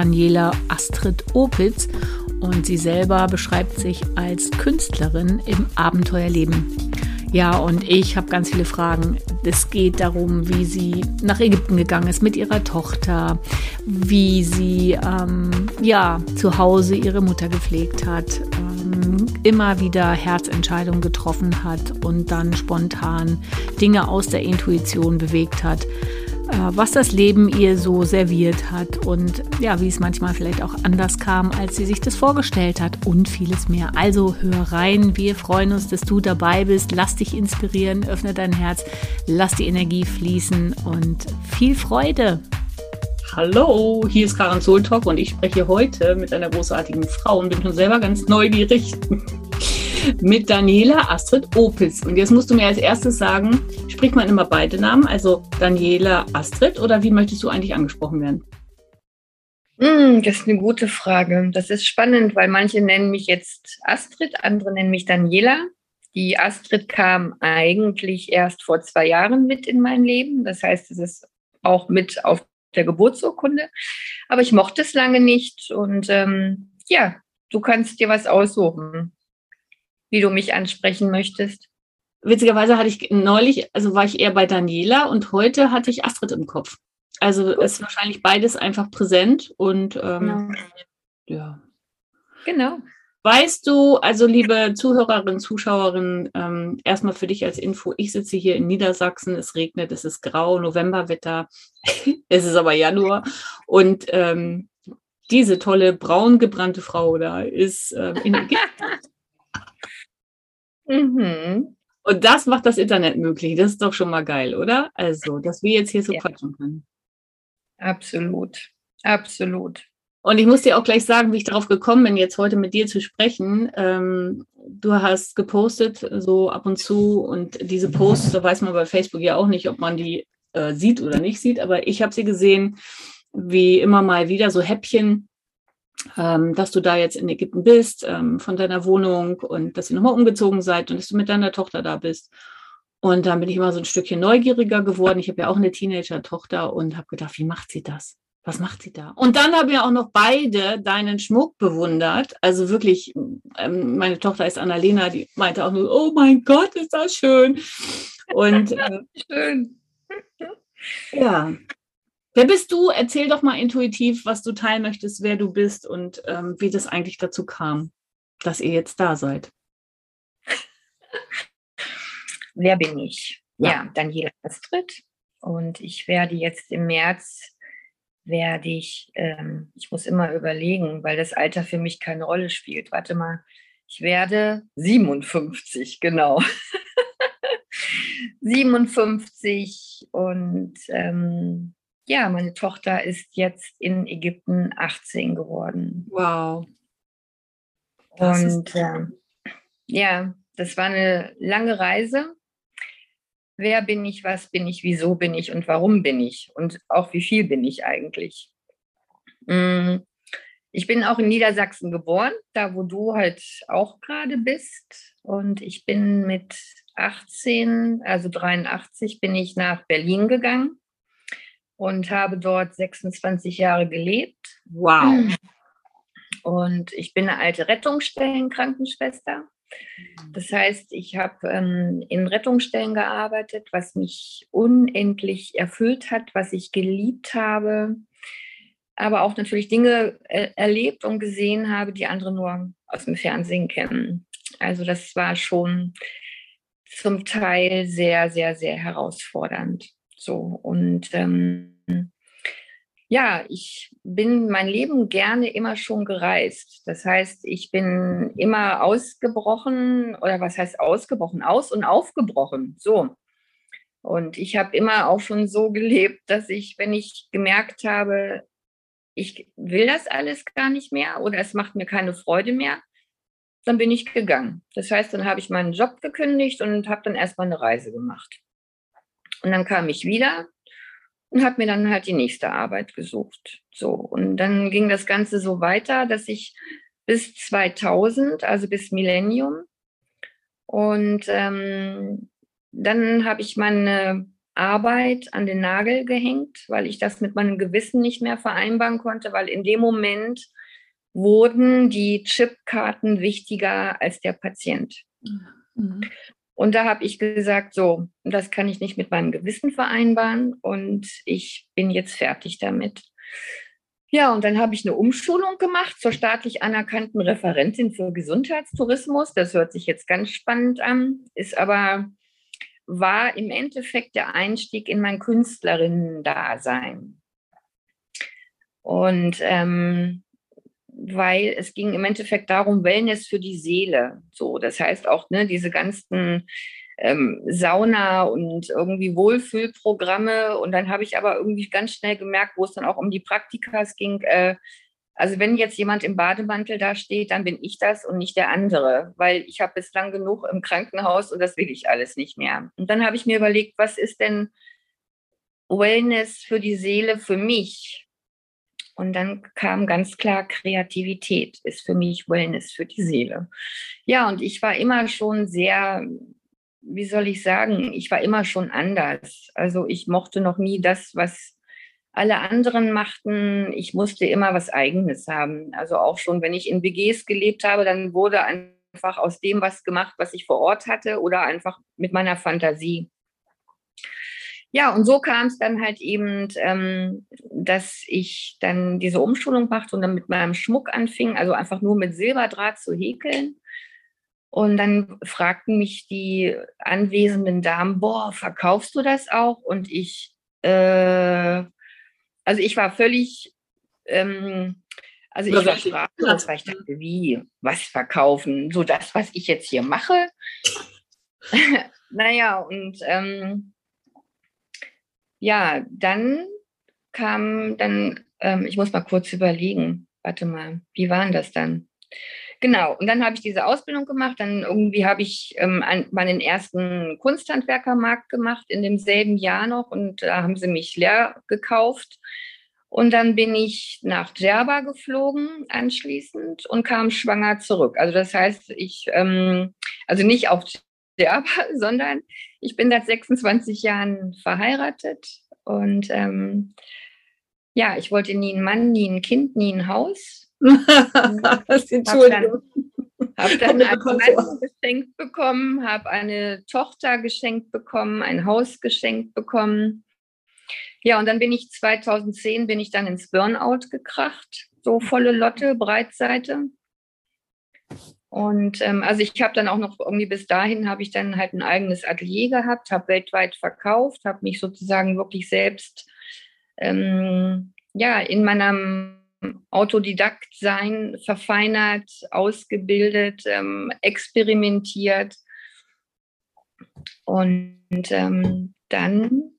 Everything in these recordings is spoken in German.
Daniela Astrid Opitz und sie selber beschreibt sich als Künstlerin im Abenteuerleben. Ja, und ich habe ganz viele Fragen. Es geht darum, wie sie nach Ägypten gegangen ist mit ihrer Tochter, wie sie ähm, ja zu Hause ihre Mutter gepflegt hat, ähm, immer wieder Herzentscheidungen getroffen hat und dann spontan Dinge aus der Intuition bewegt hat. Äh, was das Leben ihr so serviert hat und ja, wie es manchmal vielleicht auch anders kam, als sie sich das vorgestellt hat und vieles mehr. Also hör rein, wir freuen uns, dass du dabei bist. Lass dich inspirieren, öffne dein Herz, lass die Energie fließen und viel Freude. Hallo, hier ist Karen Soltalk und ich spreche heute mit einer großartigen Frau und bin schon selber ganz neugierig mit Daniela Astrid Opitz. Und jetzt musst du mir als erstes sagen, spricht man immer beide Namen, also Daniela Astrid oder wie möchtest du eigentlich angesprochen werden? Mm, das ist eine gute Frage. Das ist spannend, weil manche nennen mich jetzt Astrid, andere nennen mich Daniela. Die Astrid kam eigentlich erst vor zwei Jahren mit in mein Leben. Das heißt, es ist auch mit auf der Geburtsurkunde. Aber ich mochte es lange nicht. Und ähm, ja, du kannst dir was aussuchen wie du mich ansprechen möchtest? Witzigerweise hatte ich neulich, also war ich eher bei Daniela und heute hatte ich Astrid im Kopf. Also Gut. ist wahrscheinlich beides einfach präsent und ähm, genau. ja. Genau. Weißt du, also liebe Zuhörerinnen, Zuschauerinnen, ähm, erstmal für dich als Info, ich sitze hier in Niedersachsen, es regnet, es ist grau, Novemberwetter, es ist aber Januar und ähm, diese tolle braun gebrannte Frau da ist ähm, in Ägypten. Mhm. Und das macht das Internet möglich. Das ist doch schon mal geil, oder? Also, dass wir jetzt hier so ja. quatschen können. Absolut. Absolut. Und ich muss dir auch gleich sagen, wie ich darauf gekommen bin, jetzt heute mit dir zu sprechen. Ähm, du hast gepostet so ab und zu und diese Posts, da weiß man bei Facebook ja auch nicht, ob man die äh, sieht oder nicht sieht, aber ich habe sie gesehen, wie immer mal wieder so Häppchen ähm, dass du da jetzt in Ägypten bist, ähm, von deiner Wohnung und dass ihr nochmal umgezogen seid und dass du mit deiner Tochter da bist. Und dann bin ich immer so ein Stückchen neugieriger geworden. Ich habe ja auch eine Teenager-Tochter und habe gedacht, wie macht sie das? Was macht sie da? Und dann haben wir auch noch beide deinen Schmuck bewundert. Also wirklich, ähm, meine Tochter ist Annalena, die meinte auch nur, oh mein Gott, ist das schön. Und äh, schön. Ja, Wer bist du? Erzähl doch mal intuitiv, was du teilen möchtest, wer du bist und ähm, wie das eigentlich dazu kam, dass ihr jetzt da seid. Wer bin ich? Ja, ja Daniela Astrid. Und ich werde jetzt im März, werde ich, ähm, ich muss immer überlegen, weil das Alter für mich keine Rolle spielt. Warte mal, ich werde 57, genau. 57 und ähm, ja, meine Tochter ist jetzt in Ägypten 18 geworden. Wow. Das und äh, ja, das war eine lange Reise. Wer bin ich, was bin ich, wieso bin ich und warum bin ich und auch wie viel bin ich eigentlich? Mm, ich bin auch in Niedersachsen geboren, da wo du halt auch gerade bist. Und ich bin mit 18, also 83, bin ich nach Berlin gegangen und habe dort 26 Jahre gelebt. Wow. Und ich bin eine alte Rettungsstellenkrankenschwester. Das heißt, ich habe ähm, in Rettungsstellen gearbeitet, was mich unendlich erfüllt hat, was ich geliebt habe, aber auch natürlich Dinge äh, erlebt und gesehen habe, die andere nur aus dem Fernsehen kennen. Also das war schon zum Teil sehr, sehr, sehr herausfordernd. So und ähm, ja, ich bin mein Leben gerne immer schon gereist. Das heißt, ich bin immer ausgebrochen oder was heißt ausgebrochen? Aus und aufgebrochen. So. Und ich habe immer auch schon so gelebt, dass ich, wenn ich gemerkt habe, ich will das alles gar nicht mehr oder es macht mir keine Freude mehr, dann bin ich gegangen. Das heißt, dann habe ich meinen Job gekündigt und habe dann erstmal eine Reise gemacht. Und dann kam ich wieder und habe mir dann halt die nächste Arbeit gesucht. So, und dann ging das Ganze so weiter, dass ich bis 2000, also bis Millennium, und ähm, dann habe ich meine Arbeit an den Nagel gehängt, weil ich das mit meinem Gewissen nicht mehr vereinbaren konnte, weil in dem Moment wurden die Chipkarten wichtiger als der Patient. Mhm. Und da habe ich gesagt, so, das kann ich nicht mit meinem Gewissen vereinbaren und ich bin jetzt fertig damit. Ja, und dann habe ich eine Umschulung gemacht zur staatlich anerkannten Referentin für Gesundheitstourismus. Das hört sich jetzt ganz spannend an, ist aber war im Endeffekt der Einstieg in mein Künstlerinnen-Dasein. Und ähm, weil es ging im Endeffekt darum, Wellness für die Seele. So, das heißt auch, ne, diese ganzen ähm, Sauna und irgendwie Wohlfühlprogramme. Und dann habe ich aber irgendwie ganz schnell gemerkt, wo es dann auch um die Praktikas ging, äh, also wenn jetzt jemand im Bademantel da steht, dann bin ich das und nicht der andere, weil ich habe bislang genug im Krankenhaus und das will ich alles nicht mehr. Und dann habe ich mir überlegt, was ist denn Wellness für die Seele für mich? Und dann kam ganz klar, Kreativität ist für mich Wellness für die Seele. Ja, und ich war immer schon sehr, wie soll ich sagen, ich war immer schon anders. Also ich mochte noch nie das, was alle anderen machten, ich musste immer was Eigenes haben. Also auch schon, wenn ich in WGs gelebt habe, dann wurde einfach aus dem was gemacht, was ich vor Ort hatte oder einfach mit meiner Fantasie. Ja, und so kam es dann halt eben, ähm, dass ich dann diese Umschulung machte und dann mit meinem Schmuck anfing, also einfach nur mit Silberdraht zu häkeln. Und dann fragten mich die anwesenden Damen, boah, verkaufst du das auch? Und ich, äh, also ich war völlig, ähm, also ich war sprachlos, weil ich dachte, wie, was verkaufen? So das, was ich jetzt hier mache? naja, und ähm, ja, dann kam dann, ähm, ich muss mal kurz überlegen, warte mal, wie waren das dann? Genau, und dann habe ich diese Ausbildung gemacht. Dann irgendwie habe ich ähm, meinen ersten Kunsthandwerkermarkt gemacht in demselben Jahr noch und da haben sie mich leer gekauft. Und dann bin ich nach Djerba geflogen anschließend und kam schwanger zurück. Also das heißt, ich, ähm, also nicht auf Djerba, sondern ich bin seit 26 Jahren verheiratet und ähm, ja, ich wollte nie einen Mann, nie ein Kind, nie ein Haus Entschuldigung. Habe dann, hab dann ein Mann geschenkt bekommen, habe eine Tochter geschenkt bekommen, ein Haus geschenkt bekommen. Ja, und dann bin ich 2010 bin ich dann ins Burnout gekracht, so volle Lotte, Breitseite. Und ähm, also ich habe dann auch noch irgendwie bis dahin habe ich dann halt ein eigenes Atelier gehabt, habe weltweit verkauft, habe mich sozusagen wirklich selbst ähm, ja in meinem Autodidakt sein, verfeinert, ausgebildet, ähm, experimentiert. Und ähm, dann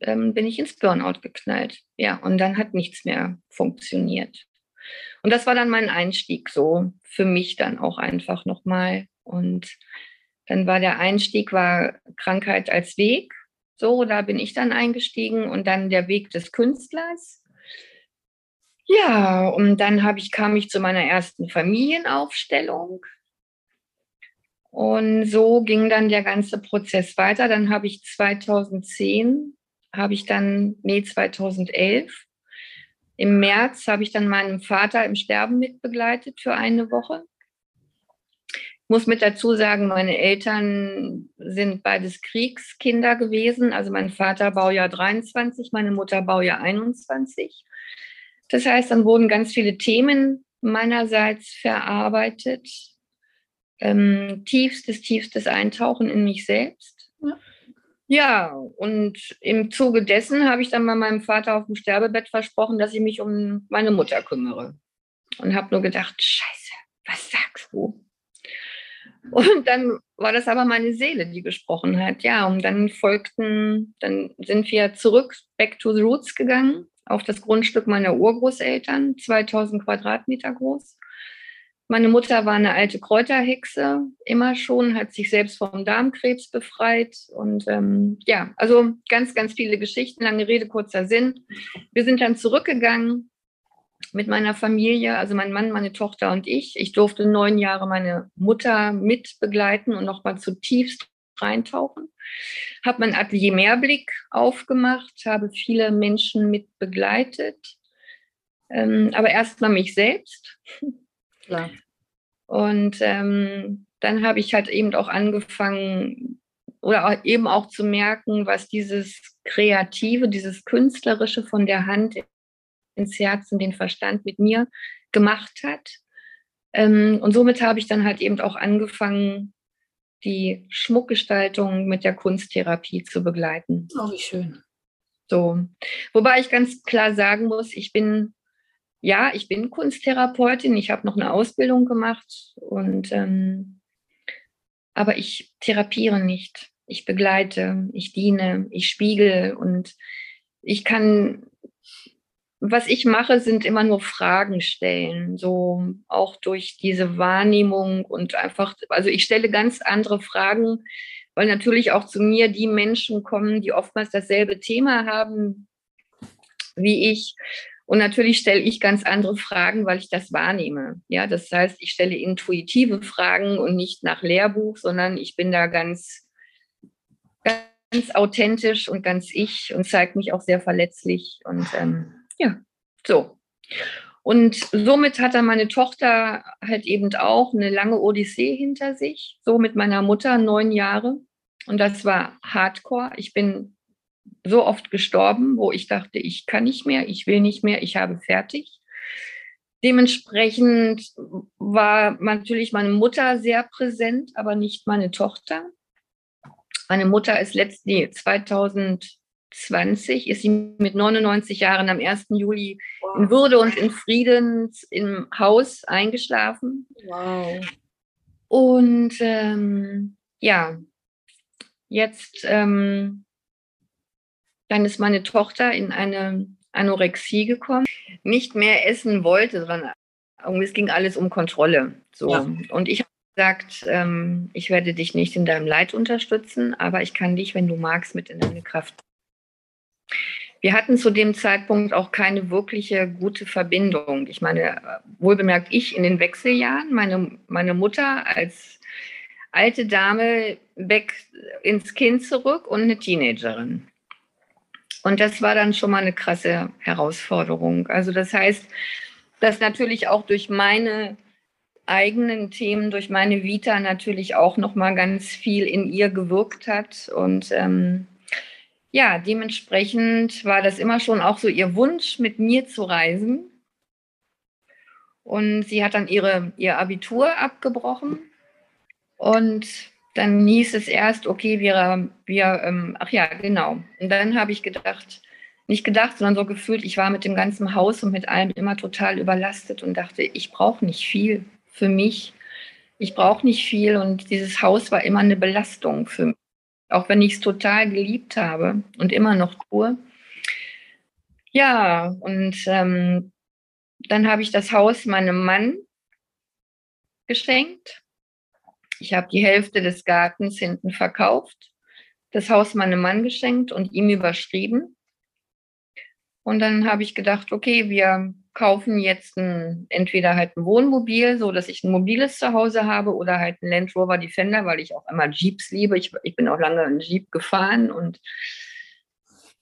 ähm, bin ich ins Burnout geknallt. Ja, und dann hat nichts mehr funktioniert. Und das war dann mein Einstieg so für mich dann auch einfach nochmal. Und dann war der Einstieg, war Krankheit als Weg. So, da bin ich dann eingestiegen und dann der Weg des Künstlers. Ja, und dann ich, kam ich zu meiner ersten Familienaufstellung. Und so ging dann der ganze Prozess weiter. Dann habe ich 2010, habe ich dann, nee, 2011, im März habe ich dann meinen Vater im Sterben mitbegleitet für eine Woche. Ich muss mit dazu sagen, meine Eltern sind beides Kriegskinder gewesen. Also mein Vater Baujahr 23, meine Mutter Baujahr 21. Das heißt, dann wurden ganz viele Themen meinerseits verarbeitet. Ähm, tiefstes, tiefstes Eintauchen in mich selbst. Ja. Ja, und im Zuge dessen habe ich dann bei meinem Vater auf dem Sterbebett versprochen, dass ich mich um meine Mutter kümmere. Und habe nur gedacht, scheiße, was sagst du? Und dann war das aber meine Seele, die gesprochen hat. Ja, und dann folgten, dann sind wir zurück, back to the roots gegangen auf das Grundstück meiner Urgroßeltern, 2000 Quadratmeter groß. Meine Mutter war eine alte Kräuterhexe, immer schon, hat sich selbst vom Darmkrebs befreit. Und ähm, ja, also ganz, ganz viele Geschichten, lange Rede, kurzer Sinn. Wir sind dann zurückgegangen mit meiner Familie, also mein Mann, meine Tochter und ich. Ich durfte neun Jahre meine Mutter mit begleiten und nochmal zutiefst reintauchen. Habe mein Atelier Mehrblick aufgemacht, habe viele Menschen mit begleitet, ähm, aber erstmal mich selbst. Klar. Und ähm, dann habe ich halt eben auch angefangen oder eben auch zu merken, was dieses Kreative, dieses Künstlerische von der Hand ins Herz und den Verstand mit mir gemacht hat. Ähm, und somit habe ich dann halt eben auch angefangen, die Schmuckgestaltung mit der Kunsttherapie zu begleiten. Oh, wie schön. So. Wobei ich ganz klar sagen muss, ich bin, ja, ich bin Kunsttherapeutin, ich habe noch eine Ausbildung gemacht und ähm, aber ich therapiere nicht. Ich begleite, ich diene, ich spiegel und ich kann was ich mache, sind immer nur Fragen stellen, so auch durch diese Wahrnehmung und einfach, also ich stelle ganz andere Fragen, weil natürlich auch zu mir die Menschen kommen, die oftmals dasselbe Thema haben wie ich. Und natürlich stelle ich ganz andere Fragen, weil ich das wahrnehme. Ja, das heißt, ich stelle intuitive Fragen und nicht nach Lehrbuch, sondern ich bin da ganz, ganz authentisch und ganz ich und zeige mich auch sehr verletzlich und ähm, ja, so. Und somit hat dann meine Tochter halt eben auch eine lange Odyssee hinter sich, so mit meiner Mutter, neun Jahre. Und das war Hardcore. Ich bin so oft gestorben, wo ich dachte, ich kann nicht mehr, ich will nicht mehr, ich habe fertig. Dementsprechend war natürlich meine Mutter sehr präsent, aber nicht meine Tochter. Meine Mutter ist letztlich 2000 20 ist sie mit 99 Jahren am 1. Juli wow. in Würde und in Frieden im Haus eingeschlafen. Wow. Und ähm, ja, jetzt, ähm, dann ist meine Tochter in eine Anorexie gekommen, nicht mehr essen wollte, sondern irgendwie es ging alles um Kontrolle. So. Ja. Und ich habe gesagt, ähm, ich werde dich nicht in deinem Leid unterstützen, aber ich kann dich, wenn du magst, mit in deine Kraft wir hatten zu dem Zeitpunkt auch keine wirkliche gute Verbindung. Ich meine, wohlbemerkt ich in den Wechseljahren, meine, meine Mutter als alte Dame weg ins Kind zurück und eine Teenagerin. Und das war dann schon mal eine krasse Herausforderung. Also das heißt, dass natürlich auch durch meine eigenen Themen, durch meine Vita natürlich auch noch mal ganz viel in ihr gewirkt hat und ähm, ja, dementsprechend war das immer schon auch so ihr Wunsch, mit mir zu reisen. Und sie hat dann ihre, ihr Abitur abgebrochen. Und dann hieß es erst, okay, wir, wir ähm, ach ja, genau. Und dann habe ich gedacht, nicht gedacht, sondern so gefühlt, ich war mit dem ganzen Haus und mit allem immer total überlastet und dachte, ich brauche nicht viel für mich. Ich brauche nicht viel und dieses Haus war immer eine Belastung für mich auch wenn ich es total geliebt habe und immer noch tue. Ja, und ähm, dann habe ich das Haus meinem Mann geschenkt. Ich habe die Hälfte des Gartens hinten verkauft, das Haus meinem Mann geschenkt und ihm überschrieben. Und dann habe ich gedacht, okay, wir kaufen jetzt ein, entweder halt ein Wohnmobil, so dass ich ein mobiles Zuhause habe, oder halt ein Land Rover Defender, weil ich auch immer Jeeps liebe. Ich, ich bin auch lange einen Jeep gefahren und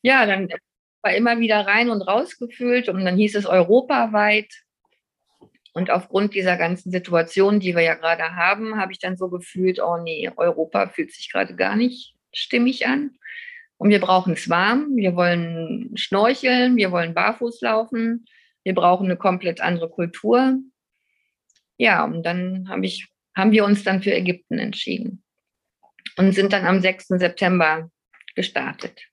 ja, dann war immer wieder rein und raus gefühlt und dann hieß es europaweit. Und aufgrund dieser ganzen Situation, die wir ja gerade haben, habe ich dann so gefühlt, oh nee, Europa fühlt sich gerade gar nicht stimmig an. Und wir brauchen es warm, wir wollen schnorcheln, wir wollen barfuß laufen, wir brauchen eine komplett andere Kultur. Ja, und dann hab ich, haben wir uns dann für Ägypten entschieden und sind dann am 6. September gestartet.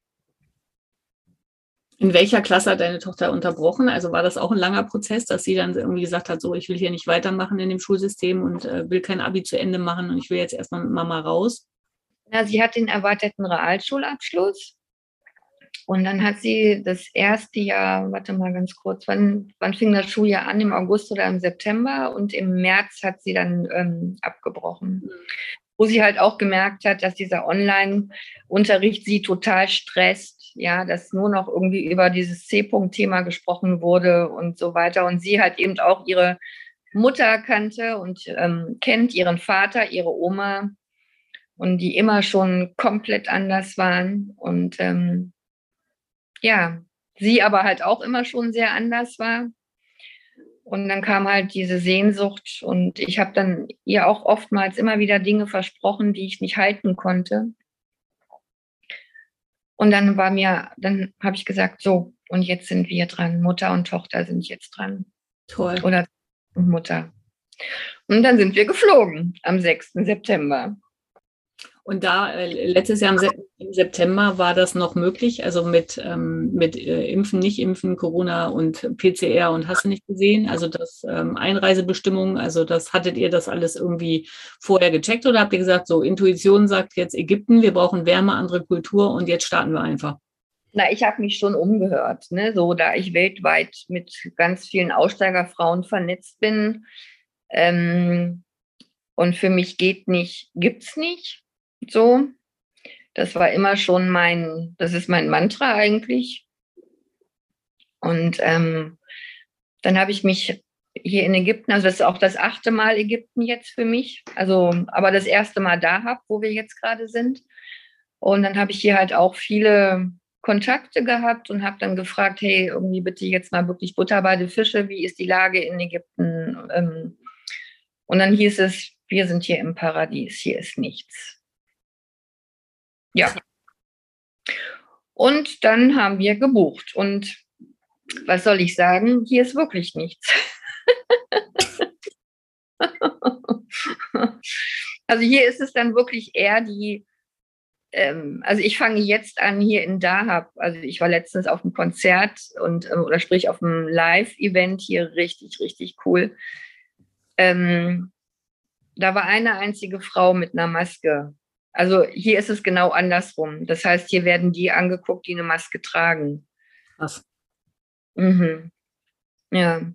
In welcher Klasse hat deine Tochter unterbrochen? Also war das auch ein langer Prozess, dass sie dann irgendwie gesagt hat, so ich will hier nicht weitermachen in dem Schulsystem und äh, will kein Abi zu Ende machen und ich will jetzt erstmal mit Mama raus? Ja, sie hat den erweiterten Realschulabschluss und dann hat sie das erste Jahr, warte mal ganz kurz, wann, wann fing das Schuljahr an? Im August oder im September? Und im März hat sie dann ähm, abgebrochen. Mhm. Wo sie halt auch gemerkt hat, dass dieser Online-Unterricht sie total stresst, ja, dass nur noch irgendwie über dieses C-Punkt-Thema gesprochen wurde und so weiter. Und sie halt eben auch ihre Mutter kannte und ähm, kennt, ihren Vater, ihre Oma und die immer schon komplett anders waren. Und ähm, ja, sie aber halt auch immer schon sehr anders war. Und dann kam halt diese Sehnsucht und ich habe dann ihr auch oftmals immer wieder Dinge versprochen, die ich nicht halten konnte. Und dann war mir, dann habe ich gesagt, so, und jetzt sind wir dran. Mutter und Tochter sind jetzt dran. Toll. Oder Mutter. Und dann sind wir geflogen am 6. September. Und da äh, letztes Jahr im, September war das noch möglich, also mit, ähm, mit äh, Impfen, nicht Impfen, Corona und PCR und hast du nicht gesehen, also das ähm, Einreisebestimmungen, also das hattet ihr das alles irgendwie vorher gecheckt oder habt ihr gesagt, so Intuition sagt jetzt Ägypten, wir brauchen Wärme, andere Kultur und jetzt starten wir einfach? Na, ich habe mich schon umgehört, ne? so da ich weltweit mit ganz vielen Aussteigerfrauen vernetzt bin. Ähm, und für mich geht nicht, gibt's nicht. So, das war immer schon mein, das ist mein Mantra eigentlich. Und ähm, dann habe ich mich hier in Ägypten, also das ist auch das achte Mal Ägypten jetzt für mich, also aber das erste Mal da habe, wo wir jetzt gerade sind. Und dann habe ich hier halt auch viele Kontakte gehabt und habe dann gefragt, hey, irgendwie bitte jetzt mal wirklich Butter bei den Fische, wie ist die Lage in Ägypten? Ähm, und dann hieß es, wir sind hier im Paradies, hier ist nichts. Und dann haben wir gebucht. Und was soll ich sagen? Hier ist wirklich nichts. also hier ist es dann wirklich eher die, ähm, also ich fange jetzt an hier in Dahab. Also ich war letztens auf einem Konzert und ähm, oder sprich auf einem Live-Event hier richtig, richtig cool. Ähm, da war eine einzige Frau mit einer Maske also hier ist es genau andersrum. Das heißt, hier werden die angeguckt, die eine Maske tragen. Was? Mhm. Ja.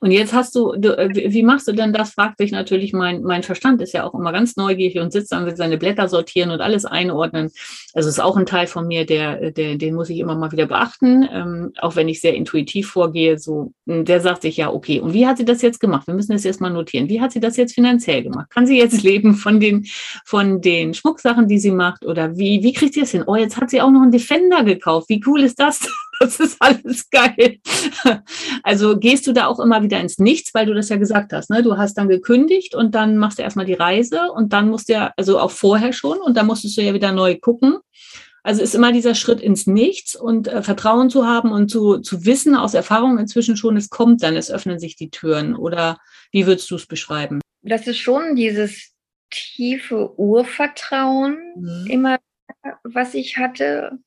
Und jetzt hast du, du, äh, wie machst du denn das, fragt sich natürlich mein, mein Verstand, ist ja auch immer ganz neugierig und sitzt dann, will seine Blätter sortieren und alles einordnen. Also ist auch ein Teil von mir, der, der, den muss ich immer mal wieder beachten, ähm, auch wenn ich sehr intuitiv vorgehe. So, hm, der sagt sich ja, okay, und wie hat sie das jetzt gemacht? Wir müssen das jetzt mal notieren. Wie hat sie das jetzt finanziell gemacht? Kann sie jetzt leben von den, von den Schmucksachen, die sie macht? Oder wie, wie kriegt sie das hin? Oh, jetzt hat sie auch noch einen Defender gekauft. Wie cool ist das? Das ist alles geil. Also gehst du da auch immer wieder ins Nichts, weil du das ja gesagt hast. Ne? Du hast dann gekündigt und dann machst du erstmal die Reise und dann musst du ja, also auch vorher schon, und dann musstest du ja wieder neu gucken. Also ist immer dieser Schritt ins Nichts und äh, Vertrauen zu haben und zu, zu wissen aus Erfahrung inzwischen schon, es kommt dann, es öffnen sich die Türen. Oder wie würdest du es beschreiben? Das ist schon dieses tiefe Urvertrauen mhm. immer, was ich hatte.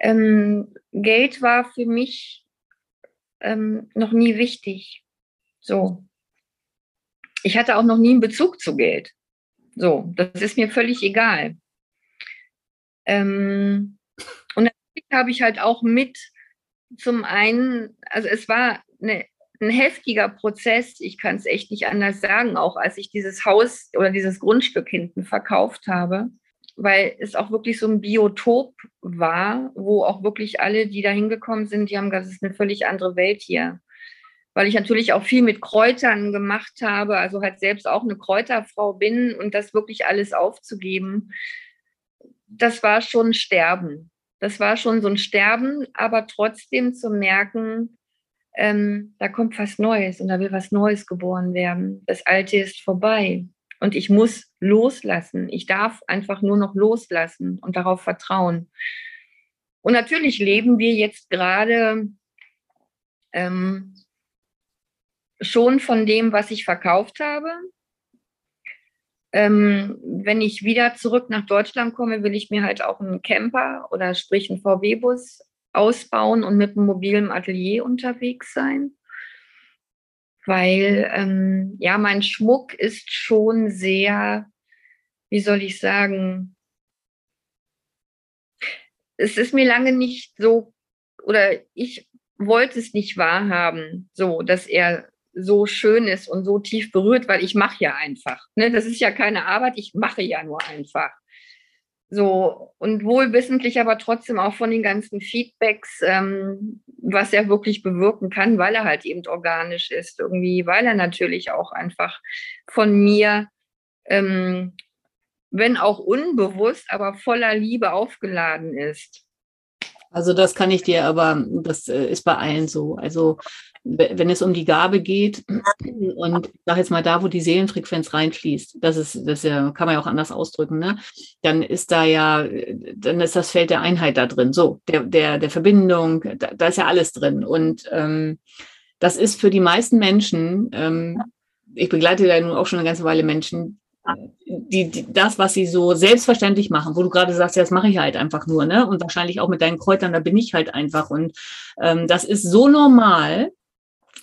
Ähm, Geld war für mich ähm, noch nie wichtig. So. Ich hatte auch noch nie einen Bezug zu Geld. So, das ist mir völlig egal. Ähm, und natürlich habe ich halt auch mit zum einen, also es war eine, ein heftiger Prozess, ich kann es echt nicht anders sagen, auch als ich dieses Haus oder dieses Grundstück hinten verkauft habe weil es auch wirklich so ein Biotop war, wo auch wirklich alle, die da hingekommen sind, die haben gesagt, es ist eine völlig andere Welt hier. Weil ich natürlich auch viel mit Kräutern gemacht habe, also halt selbst auch eine Kräuterfrau bin und das wirklich alles aufzugeben, das war schon Sterben. Das war schon so ein Sterben, aber trotzdem zu merken, ähm, da kommt was Neues und da will was Neues geboren werden. Das Alte ist vorbei. Und ich muss loslassen. Ich darf einfach nur noch loslassen und darauf vertrauen. Und natürlich leben wir jetzt gerade ähm, schon von dem, was ich verkauft habe. Ähm, wenn ich wieder zurück nach Deutschland komme, will ich mir halt auch einen Camper oder sprich einen VW-Bus ausbauen und mit einem mobilen Atelier unterwegs sein weil ähm, ja, mein Schmuck ist schon sehr, wie soll ich sagen, es ist mir lange nicht so, oder ich wollte es nicht wahrhaben, so, dass er so schön ist und so tief berührt, weil ich mache ja einfach. Ne? Das ist ja keine Arbeit, ich mache ja nur einfach. So, und wohlwissentlich aber trotzdem auch von den ganzen Feedbacks, ähm, was er wirklich bewirken kann, weil er halt eben organisch ist, irgendwie, weil er natürlich auch einfach von mir ähm, wenn auch unbewusst, aber voller Liebe aufgeladen ist. Also das kann ich dir, aber das äh, ist bei allen so. Also wenn es um die Gabe geht und ich sage jetzt mal da, wo die Seelenfrequenz reinfließt, das ist, das kann man ja auch anders ausdrücken, ne? Dann ist da ja, dann ist das Feld der Einheit da drin, so, der, der, der Verbindung, da, da ist ja alles drin. Und ähm, das ist für die meisten Menschen, ähm, ich begleite ja nun auch schon eine ganze Weile Menschen, die, die, das, was sie so selbstverständlich machen, wo du gerade sagst, ja, das mache ich halt einfach nur, ne? Und wahrscheinlich auch mit deinen Kräutern, da bin ich halt einfach. Und ähm, das ist so normal,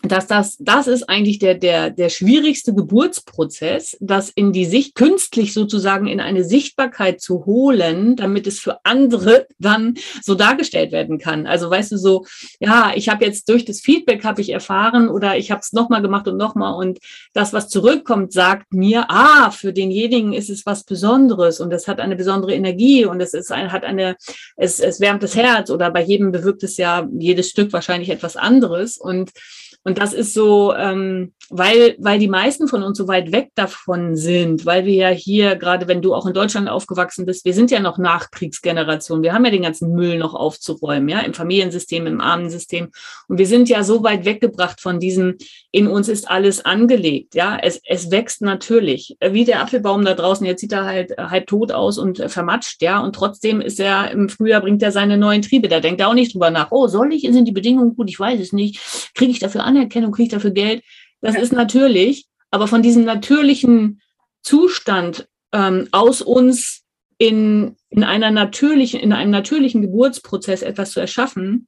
dass das, das ist eigentlich der, der, der schwierigste Geburtsprozess, das in die Sicht, künstlich sozusagen in eine Sichtbarkeit zu holen, damit es für andere dann so dargestellt werden kann. Also weißt du so, ja, ich habe jetzt durch das Feedback habe ich erfahren oder ich habe es nochmal gemacht und nochmal und das, was zurückkommt, sagt mir, ah, für denjenigen ist es was Besonderes und es hat eine besondere Energie und es ist ein, hat eine, es, es wärmt das Herz oder bei jedem bewirkt es ja jedes Stück wahrscheinlich etwas anderes und und das ist so, ähm, weil, weil die meisten von uns so weit weg davon sind, weil wir ja hier, gerade wenn du auch in Deutschland aufgewachsen bist, wir sind ja noch Nachkriegsgeneration. Wir haben ja den ganzen Müll noch aufzuräumen, ja, im Familiensystem, im Armensystem. Und wir sind ja so weit weggebracht von diesem, in uns ist alles angelegt, ja. Es, es wächst natürlich. Wie der Apfelbaum da draußen, jetzt sieht er halt halb tot aus und vermatscht, ja. Und trotzdem ist er, im Frühjahr bringt er seine neuen Triebe. Da denkt er auch nicht drüber nach, oh, soll ich, sind die Bedingungen gut? Ich weiß es nicht. Kriege ich dafür Anerkennung, kriege ich dafür Geld. Das ja. ist natürlich, aber von diesem natürlichen Zustand ähm, aus uns in, in einer natürlichen, in einem natürlichen Geburtsprozess etwas zu erschaffen,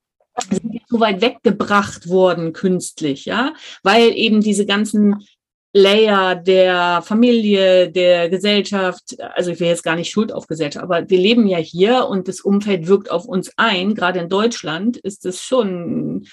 sind wir so weit weggebracht worden künstlich, ja, weil eben diese ganzen Layer der Familie, der Gesellschaft, also ich will jetzt gar nicht Schuld auf Gesellschaft, aber wir leben ja hier und das Umfeld wirkt auf uns ein. Gerade in Deutschland ist es schon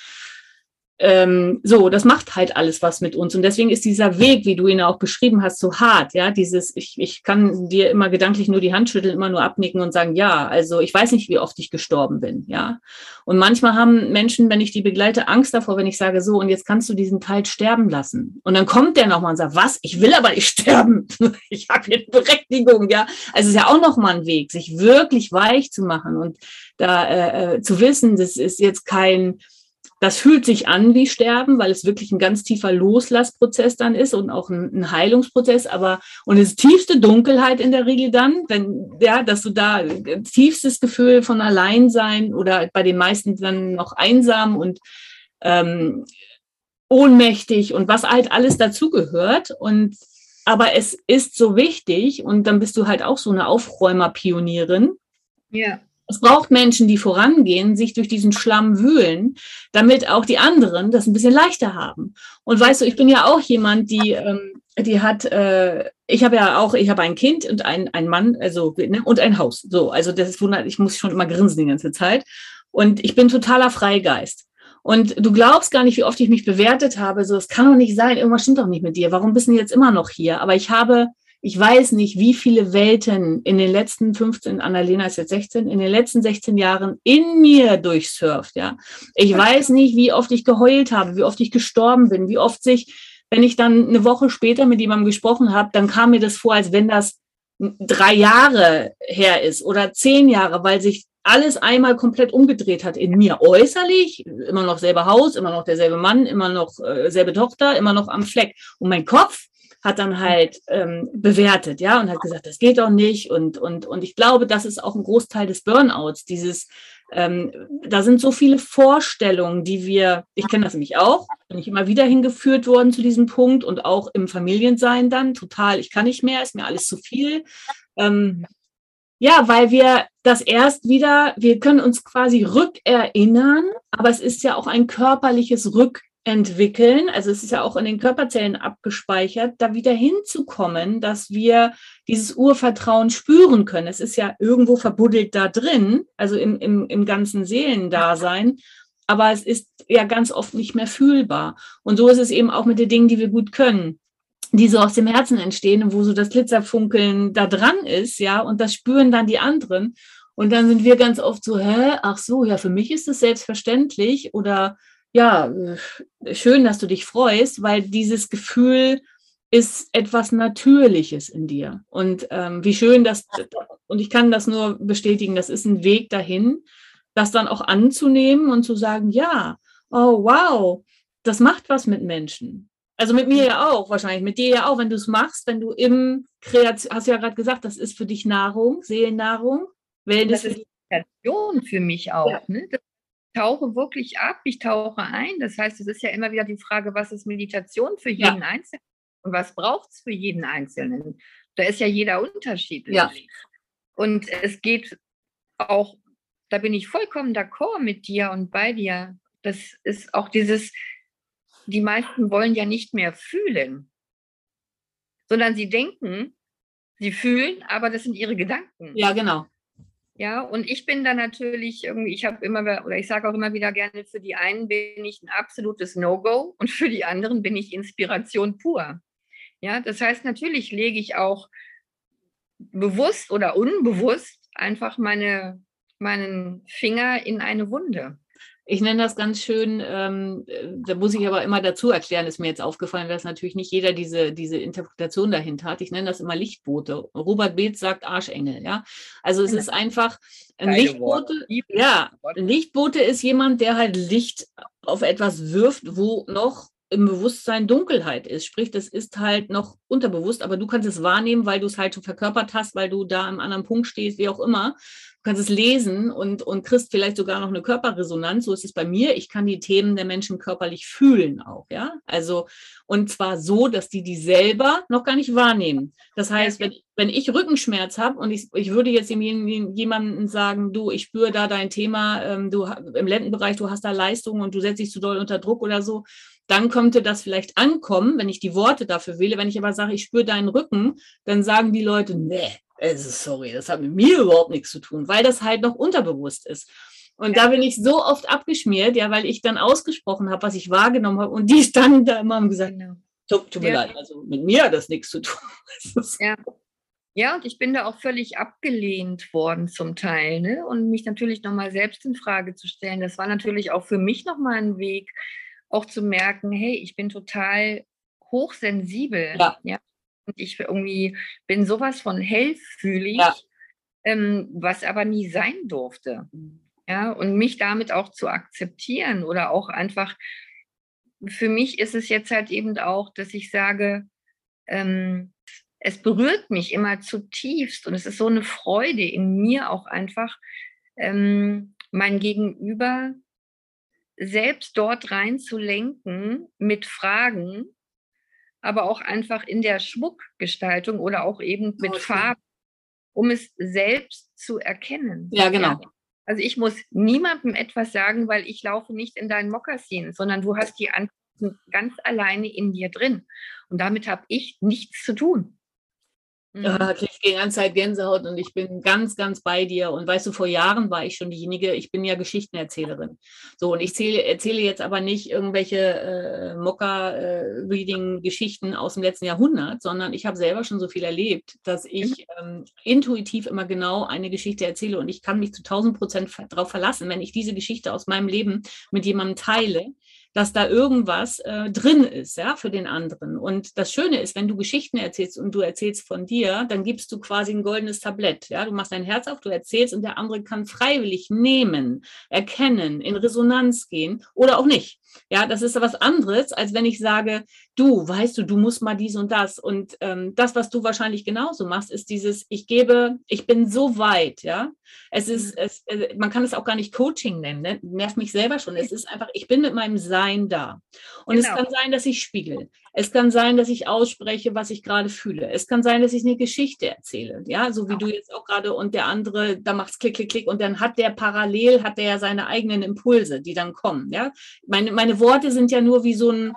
ähm, so, das macht halt alles was mit uns. Und deswegen ist dieser Weg, wie du ihn auch beschrieben hast, so hart. Ja, dieses, ich, ich kann dir immer gedanklich nur die Hand schütteln, immer nur abnicken und sagen, ja, also ich weiß nicht, wie oft ich gestorben bin. Ja. Und manchmal haben Menschen, wenn ich die begleite, Angst davor, wenn ich sage, so, und jetzt kannst du diesen Teil sterben lassen. Und dann kommt der nochmal und sagt, was? Ich will aber nicht sterben. ich habe hier Berechtigung. Ja. Also es ist ja auch nochmal ein Weg, sich wirklich weich zu machen und da äh, äh zu wissen, das ist jetzt kein, das fühlt sich an wie Sterben, weil es wirklich ein ganz tiefer Loslassprozess dann ist und auch ein, ein Heilungsprozess. Aber und es ist tiefste Dunkelheit in der Regel dann, wenn ja, dass du da tiefstes Gefühl von Alleinsein oder bei den meisten dann noch einsam und ähm, ohnmächtig und was halt alles dazugehört. Und aber es ist so wichtig und dann bist du halt auch so eine Aufräumer-Pionierin. Ja es braucht Menschen, die vorangehen, sich durch diesen Schlamm wühlen, damit auch die anderen das ein bisschen leichter haben. Und weißt du, ich bin ja auch jemand, die, ähm, die hat, äh, ich habe ja auch, ich habe ein Kind und ein, ein Mann, also ne, und ein Haus. So, also das ist wundert, ich muss schon immer grinsen die ganze Zeit. Und ich bin totaler Freigeist. Und du glaubst gar nicht, wie oft ich mich bewertet habe. So, es kann doch nicht sein, irgendwas stimmt doch nicht mit dir. Warum bist du jetzt immer noch hier? Aber ich habe ich weiß nicht, wie viele Welten in den letzten 15, Annalena ist jetzt 16, in den letzten 16 Jahren in mir durchsurft, ja. Ich weiß nicht, wie oft ich geheult habe, wie oft ich gestorben bin, wie oft sich, wenn ich dann eine Woche später mit jemandem gesprochen habe, dann kam mir das vor, als wenn das drei Jahre her ist oder zehn Jahre, weil sich alles einmal komplett umgedreht hat in mir äußerlich, immer noch selber Haus, immer noch derselbe Mann, immer noch äh, selbe Tochter, immer noch am Fleck. Und mein Kopf hat dann halt ähm, bewertet, ja, und hat gesagt, das geht doch nicht. Und, und, und ich glaube, das ist auch ein Großteil des Burnouts, dieses, ähm, da sind so viele Vorstellungen, die wir, ich kenne das nämlich auch, bin ich immer wieder hingeführt worden zu diesem Punkt und auch im Familiensein dann, total, ich kann nicht mehr, ist mir alles zu viel. Ähm, ja, weil wir das erst wieder, wir können uns quasi rückerinnern, aber es ist ja auch ein körperliches Rück entwickeln, also es ist ja auch in den Körperzellen abgespeichert, da wieder hinzukommen, dass wir dieses Urvertrauen spüren können. Es ist ja irgendwo verbuddelt da drin, also im, im, im ganzen Seelendasein, aber es ist ja ganz oft nicht mehr fühlbar. Und so ist es eben auch mit den Dingen, die wir gut können die so aus dem Herzen entstehen und wo so das Glitzerfunkeln da dran ist, ja, und das spüren dann die anderen. Und dann sind wir ganz oft so, hä, ach so, ja, für mich ist es selbstverständlich oder ja, schön, dass du dich freust, weil dieses Gefühl ist etwas Natürliches in dir. Und ähm, wie schön das, und ich kann das nur bestätigen, das ist ein Weg dahin, das dann auch anzunehmen und zu sagen, ja, oh wow, das macht was mit Menschen. Also mit mir ja auch, wahrscheinlich, mit dir ja auch, wenn du es machst, wenn du im Kreation, hast du ja gerade gesagt, das ist für dich Nahrung, Seelennahrung. Das ist Meditation für mich auch. Ja. Ne? ich tauche wirklich ab, ich tauche ein. Das heißt, es ist ja immer wieder die Frage, was ist Meditation für jeden ja. Einzelnen und was braucht es für jeden Einzelnen? Da ist ja jeder unterschiedlich. Ja. Und es geht auch, da bin ich vollkommen d'accord mit dir und bei dir. Das ist auch dieses, die meisten wollen ja nicht mehr fühlen, sondern sie denken, sie fühlen, aber das sind ihre Gedanken. Ja, genau. Ja, und ich bin da natürlich irgendwie, ich habe immer, oder ich sage auch immer wieder gerne, für die einen bin ich ein absolutes No-Go und für die anderen bin ich Inspiration pur. Ja, das heißt, natürlich lege ich auch bewusst oder unbewusst einfach meine, meinen Finger in eine Wunde ich nenne das ganz schön, ähm, da muss ich aber immer dazu erklären, ist mir jetzt aufgefallen, dass natürlich nicht jeder diese, diese Interpretation dahinter hat. Ich nenne das immer Lichtboote. Robert Beetz sagt Arschengel, ja. Also es ist einfach ein Lichtbote, ja, ein Lichtbote ist jemand, der halt Licht auf etwas wirft, wo noch im Bewusstsein Dunkelheit ist. Sprich, das ist halt noch unterbewusst, aber du kannst es wahrnehmen, weil du es halt schon verkörpert hast, weil du da am anderen Punkt stehst, wie auch immer kannst es lesen und, und kriegst vielleicht sogar noch eine Körperresonanz. So ist es bei mir. Ich kann die Themen der Menschen körperlich fühlen auch, ja. Also, und zwar so, dass die die selber noch gar nicht wahrnehmen. Das heißt, wenn, wenn ich Rückenschmerz habe und ich, ich würde jetzt jemandem sagen, du, ich spüre da dein Thema, ähm, du im Lendenbereich, du hast da Leistungen und du setzt dich zu doll unter Druck oder so, dann könnte das vielleicht ankommen, wenn ich die Worte dafür wähle. Wenn ich aber sage, ich spüre deinen Rücken, dann sagen die Leute, nee, also sorry, das hat mit mir überhaupt nichts zu tun, weil das halt noch unterbewusst ist. Und ja. da bin ich so oft abgeschmiert, ja, weil ich dann ausgesprochen habe, was ich wahrgenommen habe. Und die standen da immer und gesagt, genau. tut, tut mir ja. leid, also mit mir hat das nichts zu tun. ja. ja, und ich bin da auch völlig abgelehnt worden zum Teil. Ne? Und mich natürlich nochmal selbst in Frage zu stellen. Das war natürlich auch für mich nochmal ein Weg, auch zu merken, hey, ich bin total hochsensibel. Ja. ja? Ich irgendwie bin sowas von hellfühlig, ja. ähm, was aber nie sein durfte. Ja, und mich damit auch zu akzeptieren oder auch einfach, für mich ist es jetzt halt eben auch, dass ich sage, ähm, es berührt mich immer zutiefst und es ist so eine Freude in mir auch einfach, ähm, mein Gegenüber selbst dort reinzulenken mit Fragen, aber auch einfach in der Schmuckgestaltung oder auch eben mit okay. Farben, um es selbst zu erkennen. Ja, genau. Also ich muss niemandem etwas sagen, weil ich laufe nicht in deinen Mokassin, sondern du hast die Antworten ganz alleine in dir drin. Und damit habe ich nichts zu tun. Ja, kriege ich die ganze Zeit Gänsehaut und ich bin ganz, ganz bei dir. Und weißt du, vor Jahren war ich schon diejenige, ich bin ja Geschichtenerzählerin. So, und ich zähle, erzähle jetzt aber nicht irgendwelche äh, Mocker-Reading-Geschichten äh, aus dem letzten Jahrhundert, sondern ich habe selber schon so viel erlebt, dass ich ähm, intuitiv immer genau eine Geschichte erzähle und ich kann mich zu 1000 Prozent darauf verlassen, wenn ich diese Geschichte aus meinem Leben mit jemandem teile, dass da irgendwas äh, drin ist, ja, für den anderen. Und das Schöne ist, wenn du Geschichten erzählst und du erzählst von dir, dann gibst du quasi ein goldenes Tablett, ja. Du machst dein Herz auf, du erzählst und der andere kann freiwillig nehmen, erkennen, in Resonanz gehen oder auch nicht. Ja, das ist was anderes, als wenn ich sage, du, weißt du, du musst mal dies und das. Und ähm, das, was du wahrscheinlich genauso machst, ist dieses, ich gebe, ich bin so weit, ja. Es ist, mhm. es, äh, man kann es auch gar nicht Coaching nennen, ne? nervt mich selber schon. Es ist einfach, ich bin mit meinem Sein da. Und genau. es kann sein, dass ich spiegel. Es kann sein, dass ich ausspreche, was ich gerade fühle. Es kann sein, dass ich eine Geschichte erzähle, ja, so wie du jetzt auch gerade und der andere, da macht's klick, klick, klick und dann hat der parallel, hat der ja seine eigenen Impulse, die dann kommen, ja. Meine, meine Worte sind ja nur wie so ein,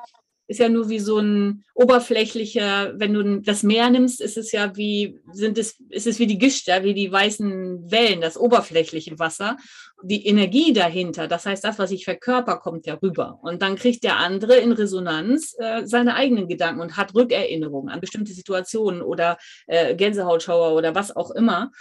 ist ja nur wie so ein oberflächlicher, wenn du das Meer nimmst, ist es ja wie, sind es, ist es wie die Gischter, wie die weißen Wellen, das oberflächliche Wasser. Die Energie dahinter, das heißt, das, was ich verkörper, kommt ja rüber. Und dann kriegt der andere in Resonanz äh, seine eigenen Gedanken und hat Rückerinnerungen an bestimmte Situationen oder äh, Gänsehautschauer oder was auch immer.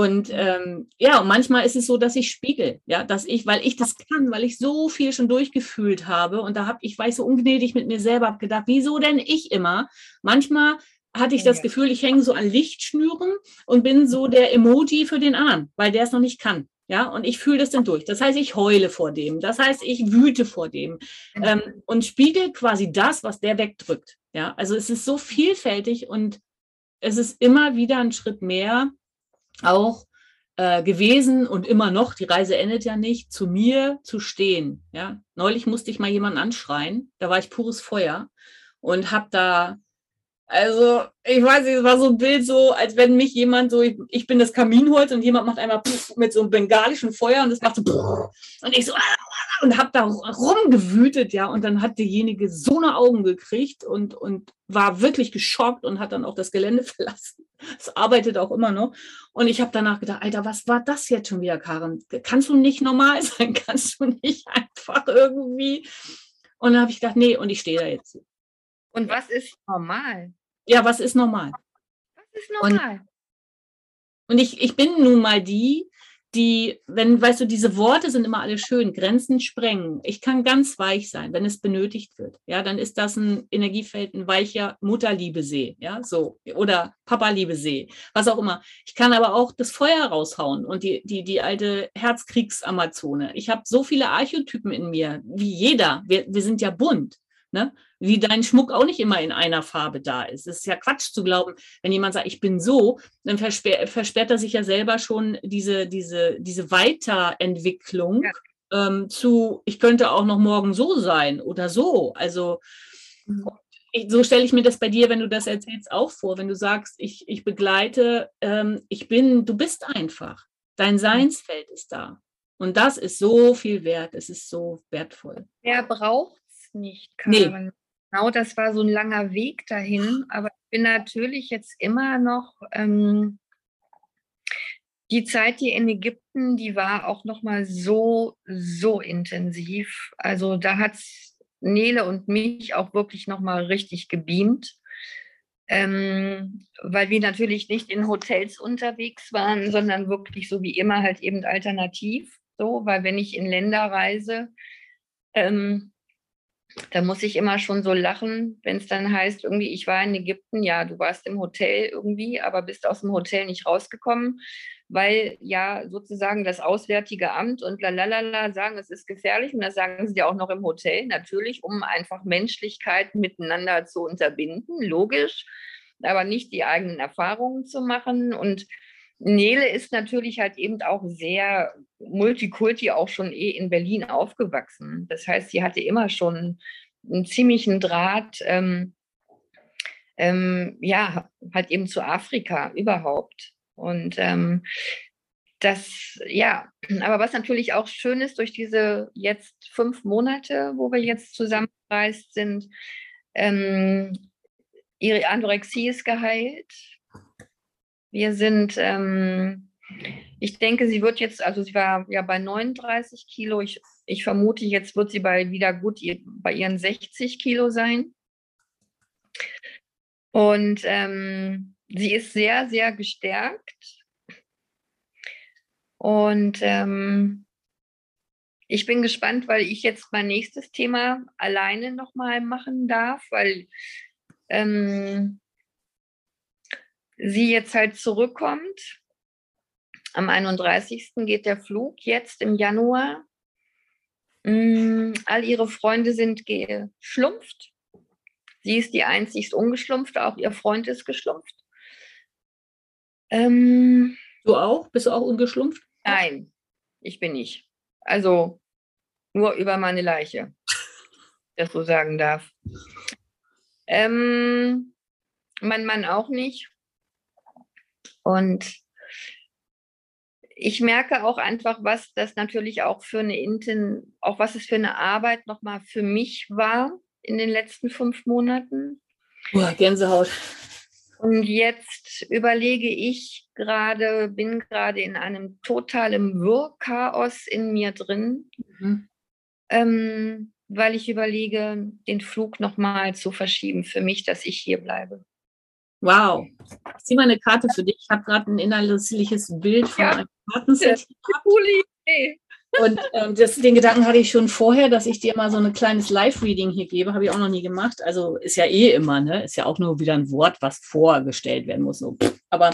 Und ähm, ja, und manchmal ist es so, dass ich spiegel, ja, dass ich, weil ich das kann, weil ich so viel schon durchgefühlt habe und da habe ich, war ich so ungnädig mit mir selber, habe gedacht, wieso denn ich immer? Manchmal hatte ich das Gefühl, ich hänge so an Lichtschnüren und bin so der Emoji für den anderen, weil der es noch nicht kann. Ja, und ich fühle das dann durch. Das heißt, ich heule vor dem. Das heißt, ich wüte vor dem ähm, und spiegel quasi das, was der wegdrückt. Ja, also es ist so vielfältig und es ist immer wieder ein Schritt mehr auch äh, gewesen und immer noch, die Reise endet ja nicht, zu mir zu stehen. Ja, neulich musste ich mal jemanden anschreien, da war ich pures Feuer und habe da also, ich weiß nicht, es war so ein Bild so, als wenn mich jemand so, ich, ich bin das Kaminholz und jemand macht einmal mit so einem bengalischen Feuer und es macht so und ich so und habe da rumgewütet, ja, und dann hat derjenige so eine Augen gekriegt und, und war wirklich geschockt und hat dann auch das Gelände verlassen. Es arbeitet auch immer noch. Und ich habe danach gedacht, Alter, was war das jetzt schon wieder, Karin? Kannst du nicht normal sein? Kannst du nicht einfach irgendwie? Und dann habe ich gedacht, nee, und ich stehe da jetzt. Und was ist normal? Ja, was ist normal? Was ist normal? Und, und ich, ich bin nun mal die, die, wenn, weißt du, diese Worte sind immer alle schön, Grenzen sprengen. Ich kann ganz weich sein, wenn es benötigt wird. Ja, dann ist das ein Energiefeld, ein weicher Mutterliebe-See, ja, so. Oder Papa-Liebe-See, was auch immer. Ich kann aber auch das Feuer raushauen und die, die, die alte Herzkriegs-Amazone. Ich habe so viele Archetypen in mir, wie jeder. Wir, wir sind ja bunt. Ne? Wie dein Schmuck auch nicht immer in einer Farbe da ist. Es ist ja Quatsch zu glauben, wenn jemand sagt, ich bin so, dann versperrt, versperrt er sich ja selber schon diese, diese, diese Weiterentwicklung ja. ähm, zu, ich könnte auch noch morgen so sein oder so. Also mhm. ich, so stelle ich mir das bei dir, wenn du das erzählst, auch vor, wenn du sagst, ich, ich begleite, ähm, ich bin, du bist einfach. Dein mhm. Seinsfeld ist da. Und das ist so viel wert, es ist so wertvoll. Wer braucht nicht, Karin. Nee. Genau, das war so ein langer Weg dahin. Aber ich bin natürlich jetzt immer noch ähm, die Zeit hier in Ägypten, die war auch noch mal so so intensiv. Also da hat Nele und mich auch wirklich noch mal richtig gebeamt. Ähm, weil wir natürlich nicht in Hotels unterwegs waren, sondern wirklich so wie immer halt eben alternativ. So, weil wenn ich in Länder reise, ähm, da muss ich immer schon so lachen, wenn es dann heißt, irgendwie, ich war in Ägypten, ja, du warst im Hotel irgendwie, aber bist aus dem Hotel nicht rausgekommen, weil ja sozusagen das Auswärtige Amt und lalalala sagen, es ist gefährlich. Und das sagen sie ja auch noch im Hotel, natürlich, um einfach Menschlichkeit miteinander zu unterbinden, logisch, aber nicht die eigenen Erfahrungen zu machen. Und Nele ist natürlich halt eben auch sehr Multikulti, auch schon eh in Berlin aufgewachsen. Das heißt, sie hatte immer schon einen ziemlichen Draht, ähm, ähm, ja, halt eben zu Afrika überhaupt. Und ähm, das, ja, aber was natürlich auch schön ist, durch diese jetzt fünf Monate, wo wir jetzt zusammengereist sind, ähm, ihre Anorexie ist geheilt wir sind, ähm, ich denke, sie wird jetzt, also sie war ja bei 39 Kilo. Ich, ich vermute, jetzt wird sie bei wieder gut bei ihren 60 Kilo sein. Und ähm, sie ist sehr, sehr gestärkt. Und ähm, ich bin gespannt, weil ich jetzt mein nächstes Thema alleine nochmal machen darf, weil ähm, sie jetzt halt zurückkommt. Am 31. geht der Flug, jetzt im Januar. Mm, all ihre Freunde sind geschlumpft. Sie ist die einzigst ungeschlumpfte, auch ihr Freund ist geschlumpft. Ähm, du auch? Bist du auch ungeschlumpft? Nein, ich bin nicht. Also nur über meine Leiche, das so sagen darf. Ähm, mein Mann auch nicht. Und ich merke auch einfach, was das natürlich auch für eine Inten, auch was es für eine Arbeit nochmal für mich war in den letzten fünf Monaten. Boah, Gänsehaut. Und jetzt überlege ich gerade, bin gerade in einem totalen Wirrchaos in mir drin, mhm. ähm, weil ich überlege, den Flug nochmal zu verschieben für mich, dass ich hier bleibe. Wow. Ich ziehe mal eine Karte für dich. Ich habe gerade ein innerliches Bild von ja. einem Kartenset. Coole Idee. Und ähm, das, den Gedanken hatte ich schon vorher, dass ich dir mal so ein kleines Live-Reading hier gebe. Habe ich auch noch nie gemacht. Also ist ja eh immer, ne? Ist ja auch nur wieder ein Wort, was vorgestellt werden muss. So. Aber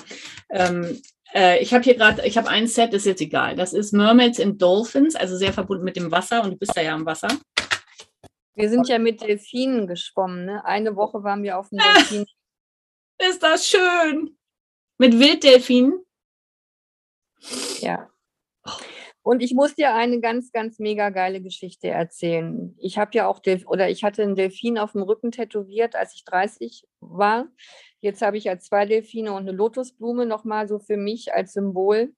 ähm, äh, ich habe hier gerade, ich habe ein Set, ist jetzt egal. Das ist Mermaids and Dolphins, also sehr verbunden mit dem Wasser. Und du bist da ja am Wasser. Wir sind ja mit Delfinen geschwommen. Ne? Eine Woche waren wir auf dem Delfin. Ist das schön. Mit Wilddelfinen? Ja. Und ich muss dir eine ganz, ganz mega geile Geschichte erzählen. Ich habe ja auch, Delf oder ich hatte einen Delfin auf dem Rücken tätowiert, als ich 30 war. Jetzt habe ich ja zwei Delfine und eine Lotusblume nochmal so für mich als Symbol.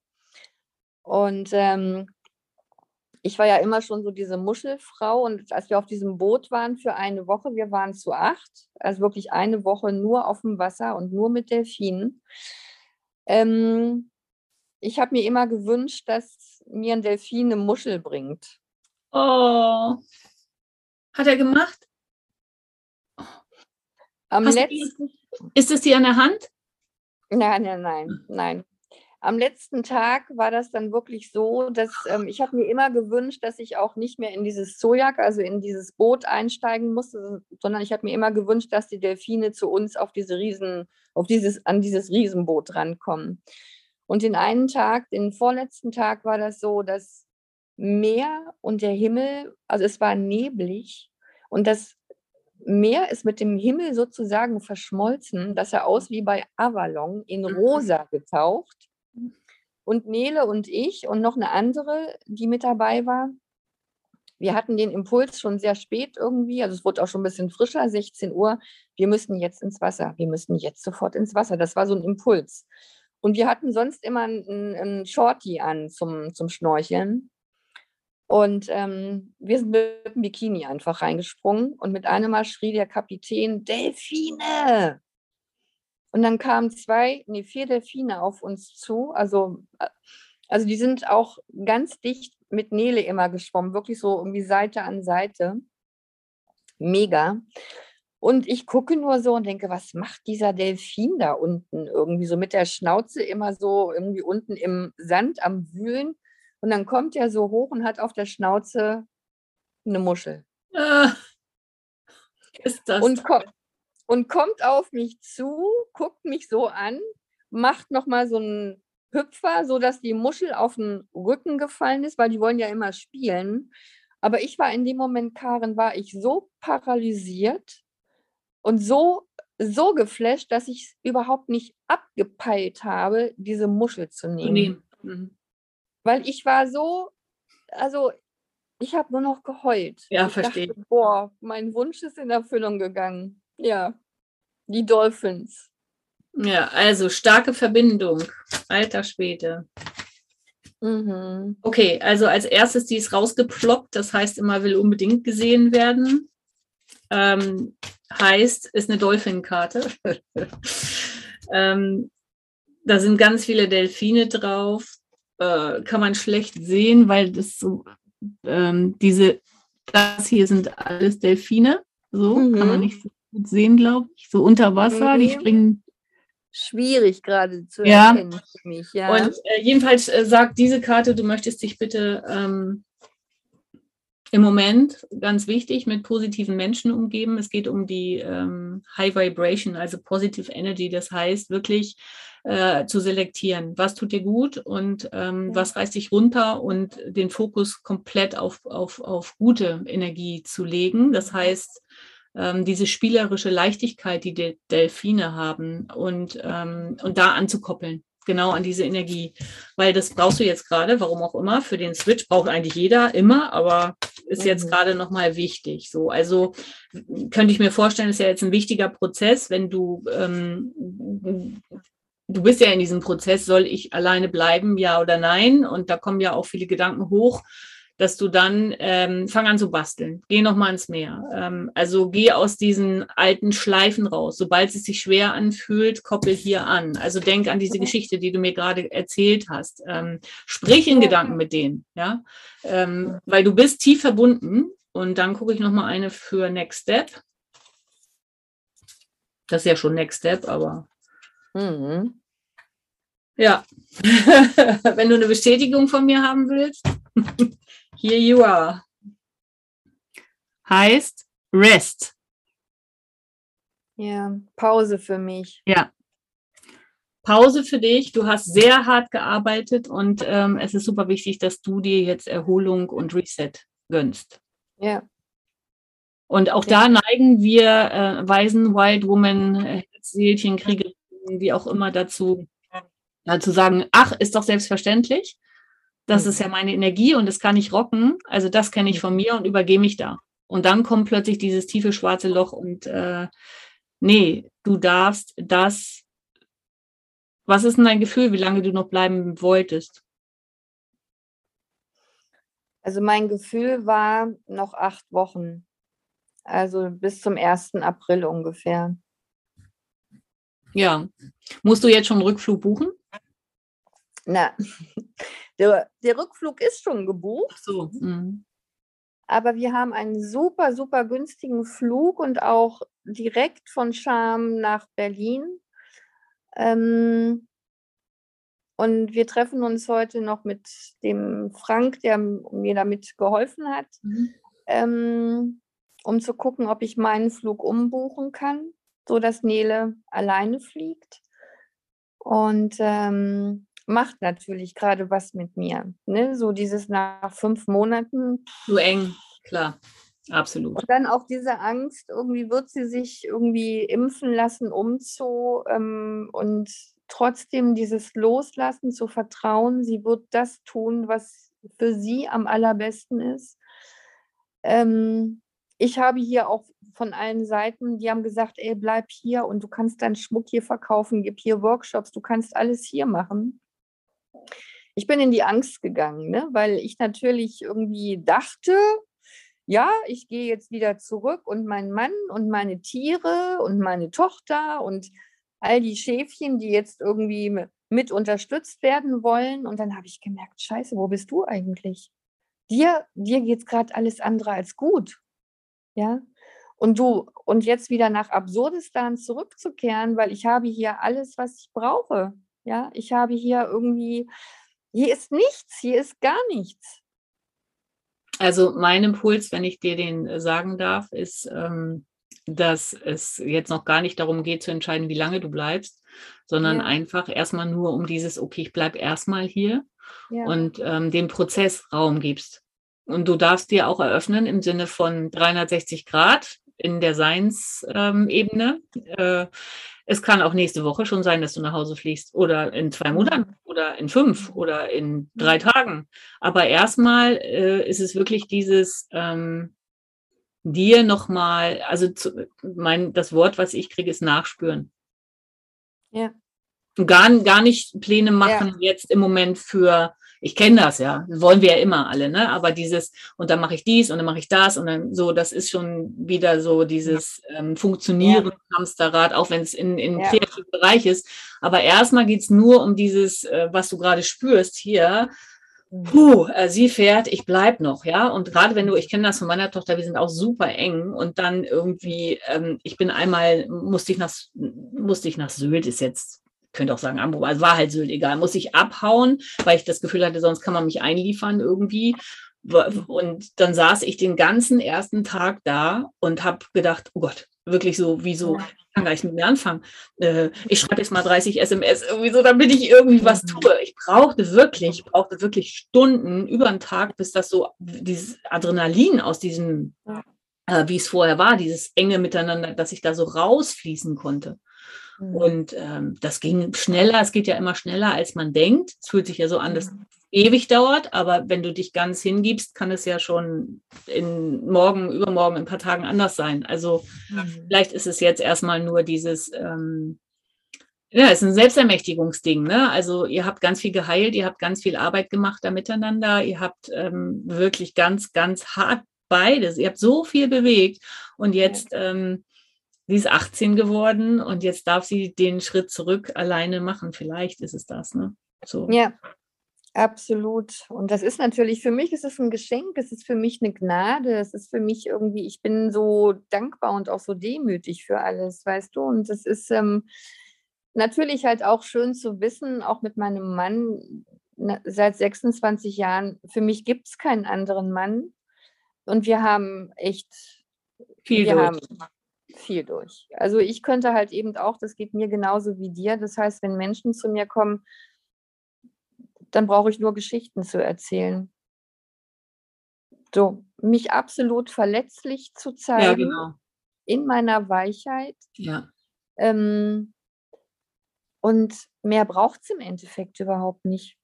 Und ähm, ich war ja immer schon so diese Muschelfrau und als wir auf diesem Boot waren für eine Woche, wir waren zu acht, also wirklich eine Woche nur auf dem Wasser und nur mit Delfinen. Ähm, ich habe mir immer gewünscht, dass mir ein Delfin eine Muschel bringt. Oh, hat er gemacht? Am letzten, ist es dir an der Hand? Nein, nein, nein, nein am letzten Tag war das dann wirklich so, dass ähm, ich habe mir immer gewünscht, dass ich auch nicht mehr in dieses Sojak, also in dieses Boot einsteigen musste, sondern ich habe mir immer gewünscht, dass die Delfine zu uns auf diese Riesen, auf dieses, an dieses Riesenboot rankommen. Und den einen Tag, den vorletzten Tag war das so, dass Meer und der Himmel, also es war neblig und das Meer ist mit dem Himmel sozusagen verschmolzen, dass er aus wie bei Avalon in mhm. rosa getaucht. Und Nele und ich und noch eine andere, die mit dabei war, wir hatten den Impuls schon sehr spät irgendwie, also es wurde auch schon ein bisschen frischer, 16 Uhr, wir müssten jetzt ins Wasser, wir müssten jetzt sofort ins Wasser. Das war so ein Impuls. Und wir hatten sonst immer einen, einen Shorty an zum, zum Schnorcheln. Und ähm, wir sind mit dem Bikini einfach reingesprungen und mit einem Mal schrie der Kapitän, Delfine! Und dann kamen zwei, nee, vier Delfine auf uns zu. Also, äh, also die sind auch ganz dicht mit Nele immer geschwommen, wirklich so irgendwie Seite an Seite. Mega. Und ich gucke nur so und denke, was macht dieser Delfin da unten irgendwie so mit der Schnauze immer so irgendwie unten im Sand am Wühlen. Und dann kommt er so hoch und hat auf der Schnauze eine Muschel. Ah, ist das? Und, ko und kommt auf mich zu, guckt mich so an, macht nochmal so einen Hüpfer, sodass die Muschel auf den Rücken gefallen ist, weil die wollen ja immer spielen. Aber ich war in dem Moment, Karen, war ich so paralysiert und so, so geflasht, dass ich es überhaupt nicht abgepeilt habe, diese Muschel zu nehmen. Mhm. Weil ich war so, also ich habe nur noch geheult. Ja, verstehe. Boah, mein Wunsch ist in Erfüllung gegangen. Ja, die Dolphins. Ja, also starke Verbindung. Alter Schwede. Mhm. Okay, also als erstes, die ist rausgeploppt, das heißt immer will unbedingt gesehen werden. Ähm, heißt, ist eine Dolphin-Karte. ähm, da sind ganz viele Delfine drauf. Äh, kann man schlecht sehen, weil das so, ähm, diese, das hier sind alles Delfine. So mhm. kann man nicht so gut sehen, glaube ich. So unter Wasser, mhm. die springen. Schwierig gerade zu ja. erkennen für mich, ja. Und äh, jedenfalls äh, sagt diese Karte, du möchtest dich bitte ähm, im Moment, ganz wichtig, mit positiven Menschen umgeben. Es geht um die ähm, High Vibration, also Positive Energy. Das heißt wirklich äh, zu selektieren, was tut dir gut und ähm, was reißt dich runter und den Fokus komplett auf, auf, auf gute Energie zu legen. Das heißt, ähm, diese spielerische Leichtigkeit, die die Delfine haben und, ähm, und da anzukoppeln, genau an diese Energie. Weil das brauchst du jetzt gerade, warum auch immer, für den Switch braucht eigentlich jeder immer, aber ist jetzt mhm. gerade nochmal wichtig. So, also könnte ich mir vorstellen, ist ja jetzt ein wichtiger Prozess, wenn du ähm, du bist ja in diesem Prozess, soll ich alleine bleiben, ja oder nein? Und da kommen ja auch viele Gedanken hoch dass du dann ähm, fang an zu basteln, geh noch mal ins Meer. Ähm, also geh aus diesen alten Schleifen raus. Sobald es sich schwer anfühlt, koppel hier an. Also denk an diese Geschichte, die du mir gerade erzählt hast. Ähm, sprich in Gedanken mit denen, ja, ähm, weil du bist tief verbunden. Und dann gucke ich noch mal eine für Next Step. Das ist ja schon Next Step, aber Mhm. Ja, wenn du eine Bestätigung von mir haben willst, here you are. Heißt Rest. Ja, Pause für mich. Ja. Pause für dich. Du hast sehr hart gearbeitet und ähm, es ist super wichtig, dass du dir jetzt Erholung und Reset gönnst. Ja. Und auch ja. da neigen wir äh, Waisen, Wild Woman, Seelchen, Kriegerinnen, wie auch immer dazu, dazu sagen, ach, ist doch selbstverständlich. Das mhm. ist ja meine Energie und das kann ich rocken. Also das kenne ich von mir und übergehe mich da. Und dann kommt plötzlich dieses tiefe schwarze Loch und äh, nee, du darfst das. Was ist denn dein Gefühl, wie lange du noch bleiben wolltest? Also mein Gefühl war noch acht Wochen. Also bis zum 1. April ungefähr. Ja. Musst du jetzt schon einen Rückflug buchen? Na, der, der Rückflug ist schon gebucht. So. Mhm. Aber wir haben einen super, super günstigen Flug und auch direkt von Scham nach Berlin. Ähm, und wir treffen uns heute noch mit dem Frank, der mir damit geholfen hat, mhm. ähm, um zu gucken, ob ich meinen Flug umbuchen kann, sodass Nele alleine fliegt. Und ähm, macht natürlich gerade was mit mir. Ne? So dieses nach fünf Monaten. Zu eng, klar. Absolut. Und dann auch diese Angst, irgendwie wird sie sich irgendwie impfen lassen, um zu ähm, und trotzdem dieses Loslassen, zu vertrauen, sie wird das tun, was für sie am allerbesten ist. Ähm, ich habe hier auch von allen Seiten, die haben gesagt, ey, bleib hier und du kannst deinen Schmuck hier verkaufen, gib hier Workshops, du kannst alles hier machen ich bin in die Angst gegangen, ne? weil ich natürlich irgendwie dachte, ja, ich gehe jetzt wieder zurück und mein Mann und meine Tiere und meine Tochter und all die Schäfchen, die jetzt irgendwie mit unterstützt werden wollen. Und dann habe ich gemerkt, scheiße, wo bist du eigentlich? Dir, dir geht es gerade alles andere als gut. Ja. Und du, und jetzt wieder nach Absurdistan zurückzukehren, weil ich habe hier alles, was ich brauche. Ja, ich habe hier irgendwie, hier ist nichts, hier ist gar nichts. Also mein Impuls, wenn ich dir den äh, sagen darf, ist, ähm, dass es jetzt noch gar nicht darum geht zu entscheiden, wie lange du bleibst, sondern ja. einfach erstmal nur um dieses, okay, ich bleibe erstmal hier ja. und ähm, dem Prozess Raum gibst. Und du darfst dir auch eröffnen im Sinne von 360 Grad in der Seinsebene. Äh, es kann auch nächste Woche schon sein, dass du nach Hause fliegst oder in zwei Monaten oder in fünf oder in drei Tagen. Aber erstmal äh, ist es wirklich dieses ähm, dir nochmal, also zu, mein, das Wort, was ich kriege, ist nachspüren. Ja. Gar, gar nicht Pläne machen ja. jetzt im Moment für ich kenne das ja, wollen wir ja immer alle, ne? Aber dieses, und dann mache ich dies und dann mache ich das und dann so, das ist schon wieder so dieses ähm, Funktionieren ja. Hamsterrad, auch wenn es in, in ja. kreativen Bereich ist. Aber erstmal geht's nur um dieses, äh, was du gerade spürst hier. Mhm. Puh, äh, sie fährt, ich bleib noch, ja. Und gerade wenn du, ich kenne das von meiner Tochter, wir sind auch super eng und dann irgendwie, ähm, ich bin einmal, musste ich nach, musste ich nach Sylt, ist jetzt könnte auch sagen Hamburg, also war halt Sylt egal, muss ich abhauen, weil ich das Gefühl hatte, sonst kann man mich einliefern irgendwie. Und dann saß ich den ganzen ersten Tag da und habe gedacht, oh Gott, wirklich so, wieso, ich kann gar nicht mit mir anfangen. Äh, ich schreibe jetzt mal 30 SMS, irgendwie so, damit ich irgendwie was mhm. tue. Ich brauchte wirklich, brauchte wirklich Stunden über den Tag, bis das so, dieses Adrenalin aus diesem, äh, wie es vorher war, dieses enge Miteinander, dass ich da so rausfließen konnte. Mhm. Und ähm, das ging schneller, es geht ja immer schneller, als man denkt. Es fühlt sich ja so an, dass mhm. es ewig dauert, aber wenn du dich ganz hingibst, kann es ja schon in morgen, übermorgen, in ein paar Tagen anders sein. Also mhm. vielleicht ist es jetzt erstmal nur dieses, ähm, ja, es ist ein Selbstermächtigungsding. Ne? Also ihr habt ganz viel geheilt, ihr habt ganz viel Arbeit gemacht da miteinander, ihr habt ähm, wirklich ganz, ganz hart beides. Ihr habt so viel bewegt und jetzt ähm, sie ist 18 geworden und jetzt darf sie den Schritt zurück alleine machen. Vielleicht ist es das, ne? So. Ja, absolut. Und das ist natürlich, für mich ist es ein Geschenk, es ist für mich eine Gnade, es ist für mich irgendwie, ich bin so dankbar und auch so demütig für alles, weißt du? Und es ist, ähm, natürlich halt auch schön zu wissen, auch mit meinem Mann seit 26 Jahren, für mich gibt es keinen anderen Mann. Und wir haben echt viel wir durch. Haben viel durch. Also ich könnte halt eben auch, das geht mir genauso wie dir. Das heißt, wenn Menschen zu mir kommen, dann brauche ich nur Geschichten zu erzählen. So, mich absolut verletzlich zu zeigen ja, genau. in meiner Weichheit. Ja. Ähm, und mehr braucht es im Endeffekt überhaupt nicht.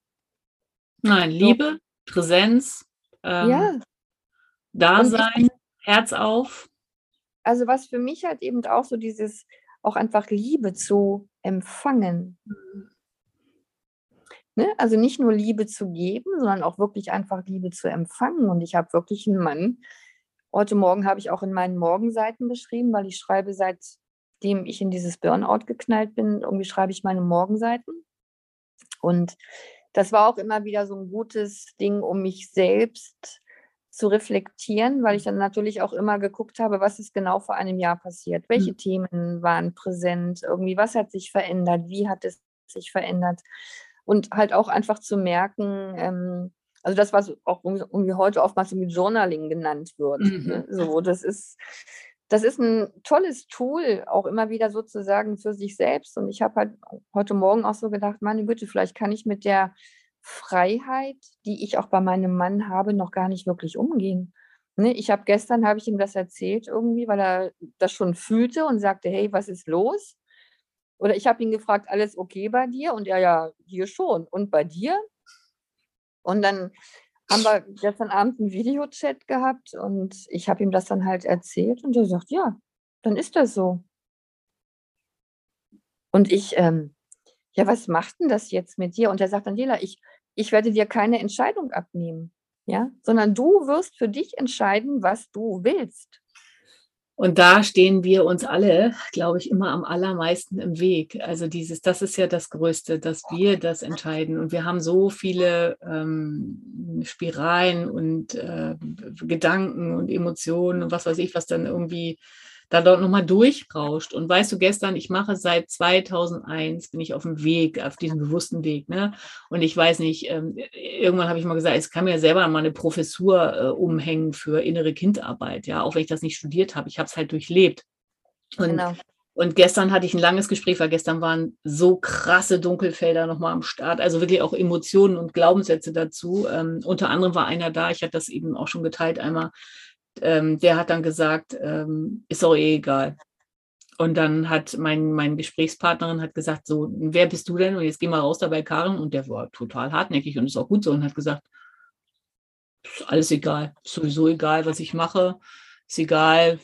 Nein, Liebe, Präsenz, ähm, ja. Dasein, Herz auf. Also was für mich halt eben auch so dieses, auch einfach Liebe zu empfangen. Mhm. Ne? Also nicht nur Liebe zu geben, sondern auch wirklich einfach Liebe zu empfangen. Und ich habe wirklich einen Mann. Heute Morgen habe ich auch in meinen Morgenseiten beschrieben, weil ich schreibe seitdem ich in dieses Burnout geknallt bin, irgendwie schreibe ich meine Morgenseiten. Und das war auch immer wieder so ein gutes Ding, um mich selbst zu reflektieren, weil ich dann natürlich auch immer geguckt habe, was ist genau vor einem Jahr passiert, welche mhm. Themen waren präsent, irgendwie was hat sich verändert, wie hat es sich verändert und halt auch einfach zu merken, ähm, also das, was auch irgendwie heute oftmals mit Journaling genannt wird. Mhm. Ne? So, das ist, das ist ein tolles Tool, auch immer wieder sozusagen für sich selbst. Und ich habe halt heute Morgen auch so gedacht, meine Güte, vielleicht kann ich mit der Freiheit, die ich auch bei meinem Mann habe, noch gar nicht wirklich umgehen. Ne? Ich habe gestern, habe ich ihm das erzählt irgendwie, weil er das schon fühlte und sagte, hey, was ist los? Oder ich habe ihn gefragt, alles okay bei dir? Und er, ja, hier schon. Und bei dir? Und dann haben wir gestern Abend einen Videochat gehabt und ich habe ihm das dann halt erzählt und er sagt, ja, dann ist das so. Und ich, ähm, ja, was macht denn das jetzt mit dir? Und er sagt, Daniela, ich, ich werde dir keine Entscheidung abnehmen, ja, sondern du wirst für dich entscheiden, was du willst. Und da stehen wir uns alle, glaube ich, immer am allermeisten im Weg. Also dieses, das ist ja das Größte, dass wir das entscheiden. Und wir haben so viele ähm, Spiralen und äh, Gedanken und Emotionen und was weiß ich, was dann irgendwie da dort nochmal durchrauscht. Und weißt du, gestern, ich mache seit 2001, bin ich auf dem Weg, auf diesem bewussten Weg. Ne? Und ich weiß nicht, ähm, irgendwann habe ich mal gesagt, ich kann mir selber mal eine Professur äh, umhängen für innere Kindarbeit, ja, auch wenn ich das nicht studiert habe. Ich habe es halt durchlebt. Und, genau. und gestern hatte ich ein langes Gespräch, weil gestern waren so krasse Dunkelfelder nochmal am Start, also wirklich auch Emotionen und Glaubenssätze dazu. Ähm, unter anderem war einer da, ich hatte das eben auch schon geteilt einmal, ähm, der hat dann gesagt, ähm, ist auch eh egal. Und dann hat mein, meine Gesprächspartnerin hat gesagt, so, wer bist du denn? Und jetzt geh mal raus da bei Karen. Und der war total hartnäckig und ist auch gut so und hat gesagt, ist alles egal, ist sowieso egal, was ich mache, ist egal,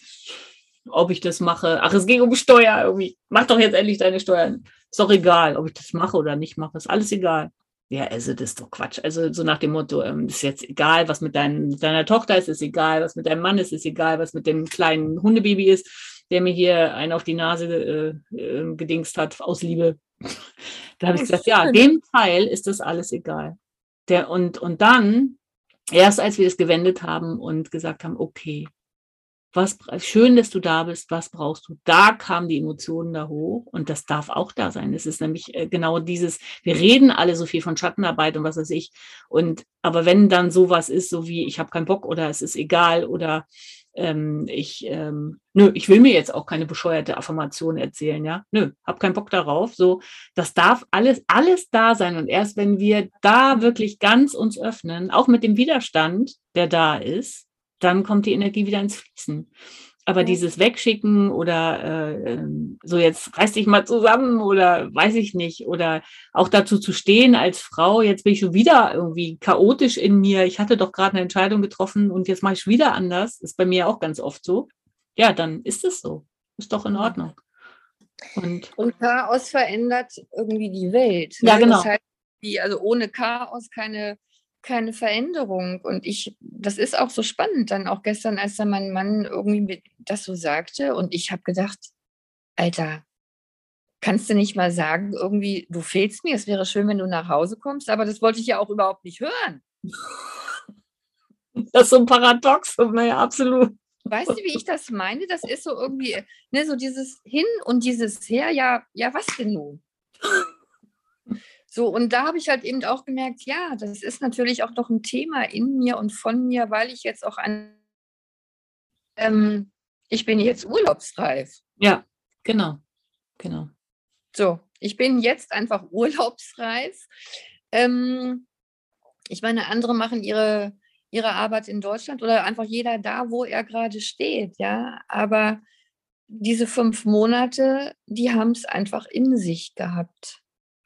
ob ich das mache. Ach, es ging um Steuer irgendwie. Mach doch jetzt endlich deine Steuern. Ist doch egal, ob ich das mache oder nicht mache, ist alles egal. Ja, also das ist doch Quatsch. Also so nach dem Motto, ähm, ist jetzt egal, was mit, dein, deiner Tochter ist, ist egal, was mit deinem Mann ist, ist egal, was mit dem kleinen Hundebaby ist, der mir hier einen auf die Nase äh, äh, gedingst hat aus Liebe. da habe ich gesagt, ja, dem Teil ist das alles egal. Der, und, und dann, erst als wir es gewendet haben und gesagt haben, okay, was schön, dass du da bist, was brauchst du? Da kamen die Emotionen da hoch und das darf auch da sein. Es ist nämlich äh, genau dieses, wir reden alle so viel von Schattenarbeit und was weiß ich. Und aber wenn dann sowas ist, so wie ich habe keinen Bock oder es ist egal oder ähm, ich, ähm, nö, ich will mir jetzt auch keine bescheuerte Affirmation erzählen, ja, nö, hab keinen Bock darauf. So, das darf alles, alles da sein. Und erst wenn wir da wirklich ganz uns öffnen, auch mit dem Widerstand, der da ist, dann kommt die Energie wieder ins Fließen. Aber ja. dieses Wegschicken oder äh, ähm, so jetzt reiß dich mal zusammen oder weiß ich nicht, oder auch dazu zu stehen als Frau, jetzt bin ich schon wieder irgendwie chaotisch in mir, ich hatte doch gerade eine Entscheidung getroffen und jetzt mache ich wieder anders, ist bei mir auch ganz oft so. Ja, dann ist es so. Ist doch in Ordnung. Und, und Chaos verändert irgendwie die Welt. Ja, ne? genau. Das heißt, die, also ohne Chaos keine keine Veränderung. Und ich, das ist auch so spannend, dann auch gestern, als dann mein Mann irgendwie das so sagte. Und ich habe gedacht, Alter, kannst du nicht mal sagen, irgendwie, du fehlst mir, es wäre schön, wenn du nach Hause kommst, aber das wollte ich ja auch überhaupt nicht hören. Das ist so ein Paradox, naja, absolut. Weißt du, wie ich das meine? Das ist so irgendwie, ne, so dieses Hin und dieses Her, ja, ja, was denn nun? So, und da habe ich halt eben auch gemerkt, ja, das ist natürlich auch noch ein Thema in mir und von mir, weil ich jetzt auch an, ähm, ich bin jetzt urlaubsreif. Ja, genau, genau. So, ich bin jetzt einfach urlaubsreif. Ähm, ich meine, andere machen ihre, ihre Arbeit in Deutschland oder einfach jeder da, wo er gerade steht, ja. Aber diese fünf Monate, die haben es einfach in sich gehabt.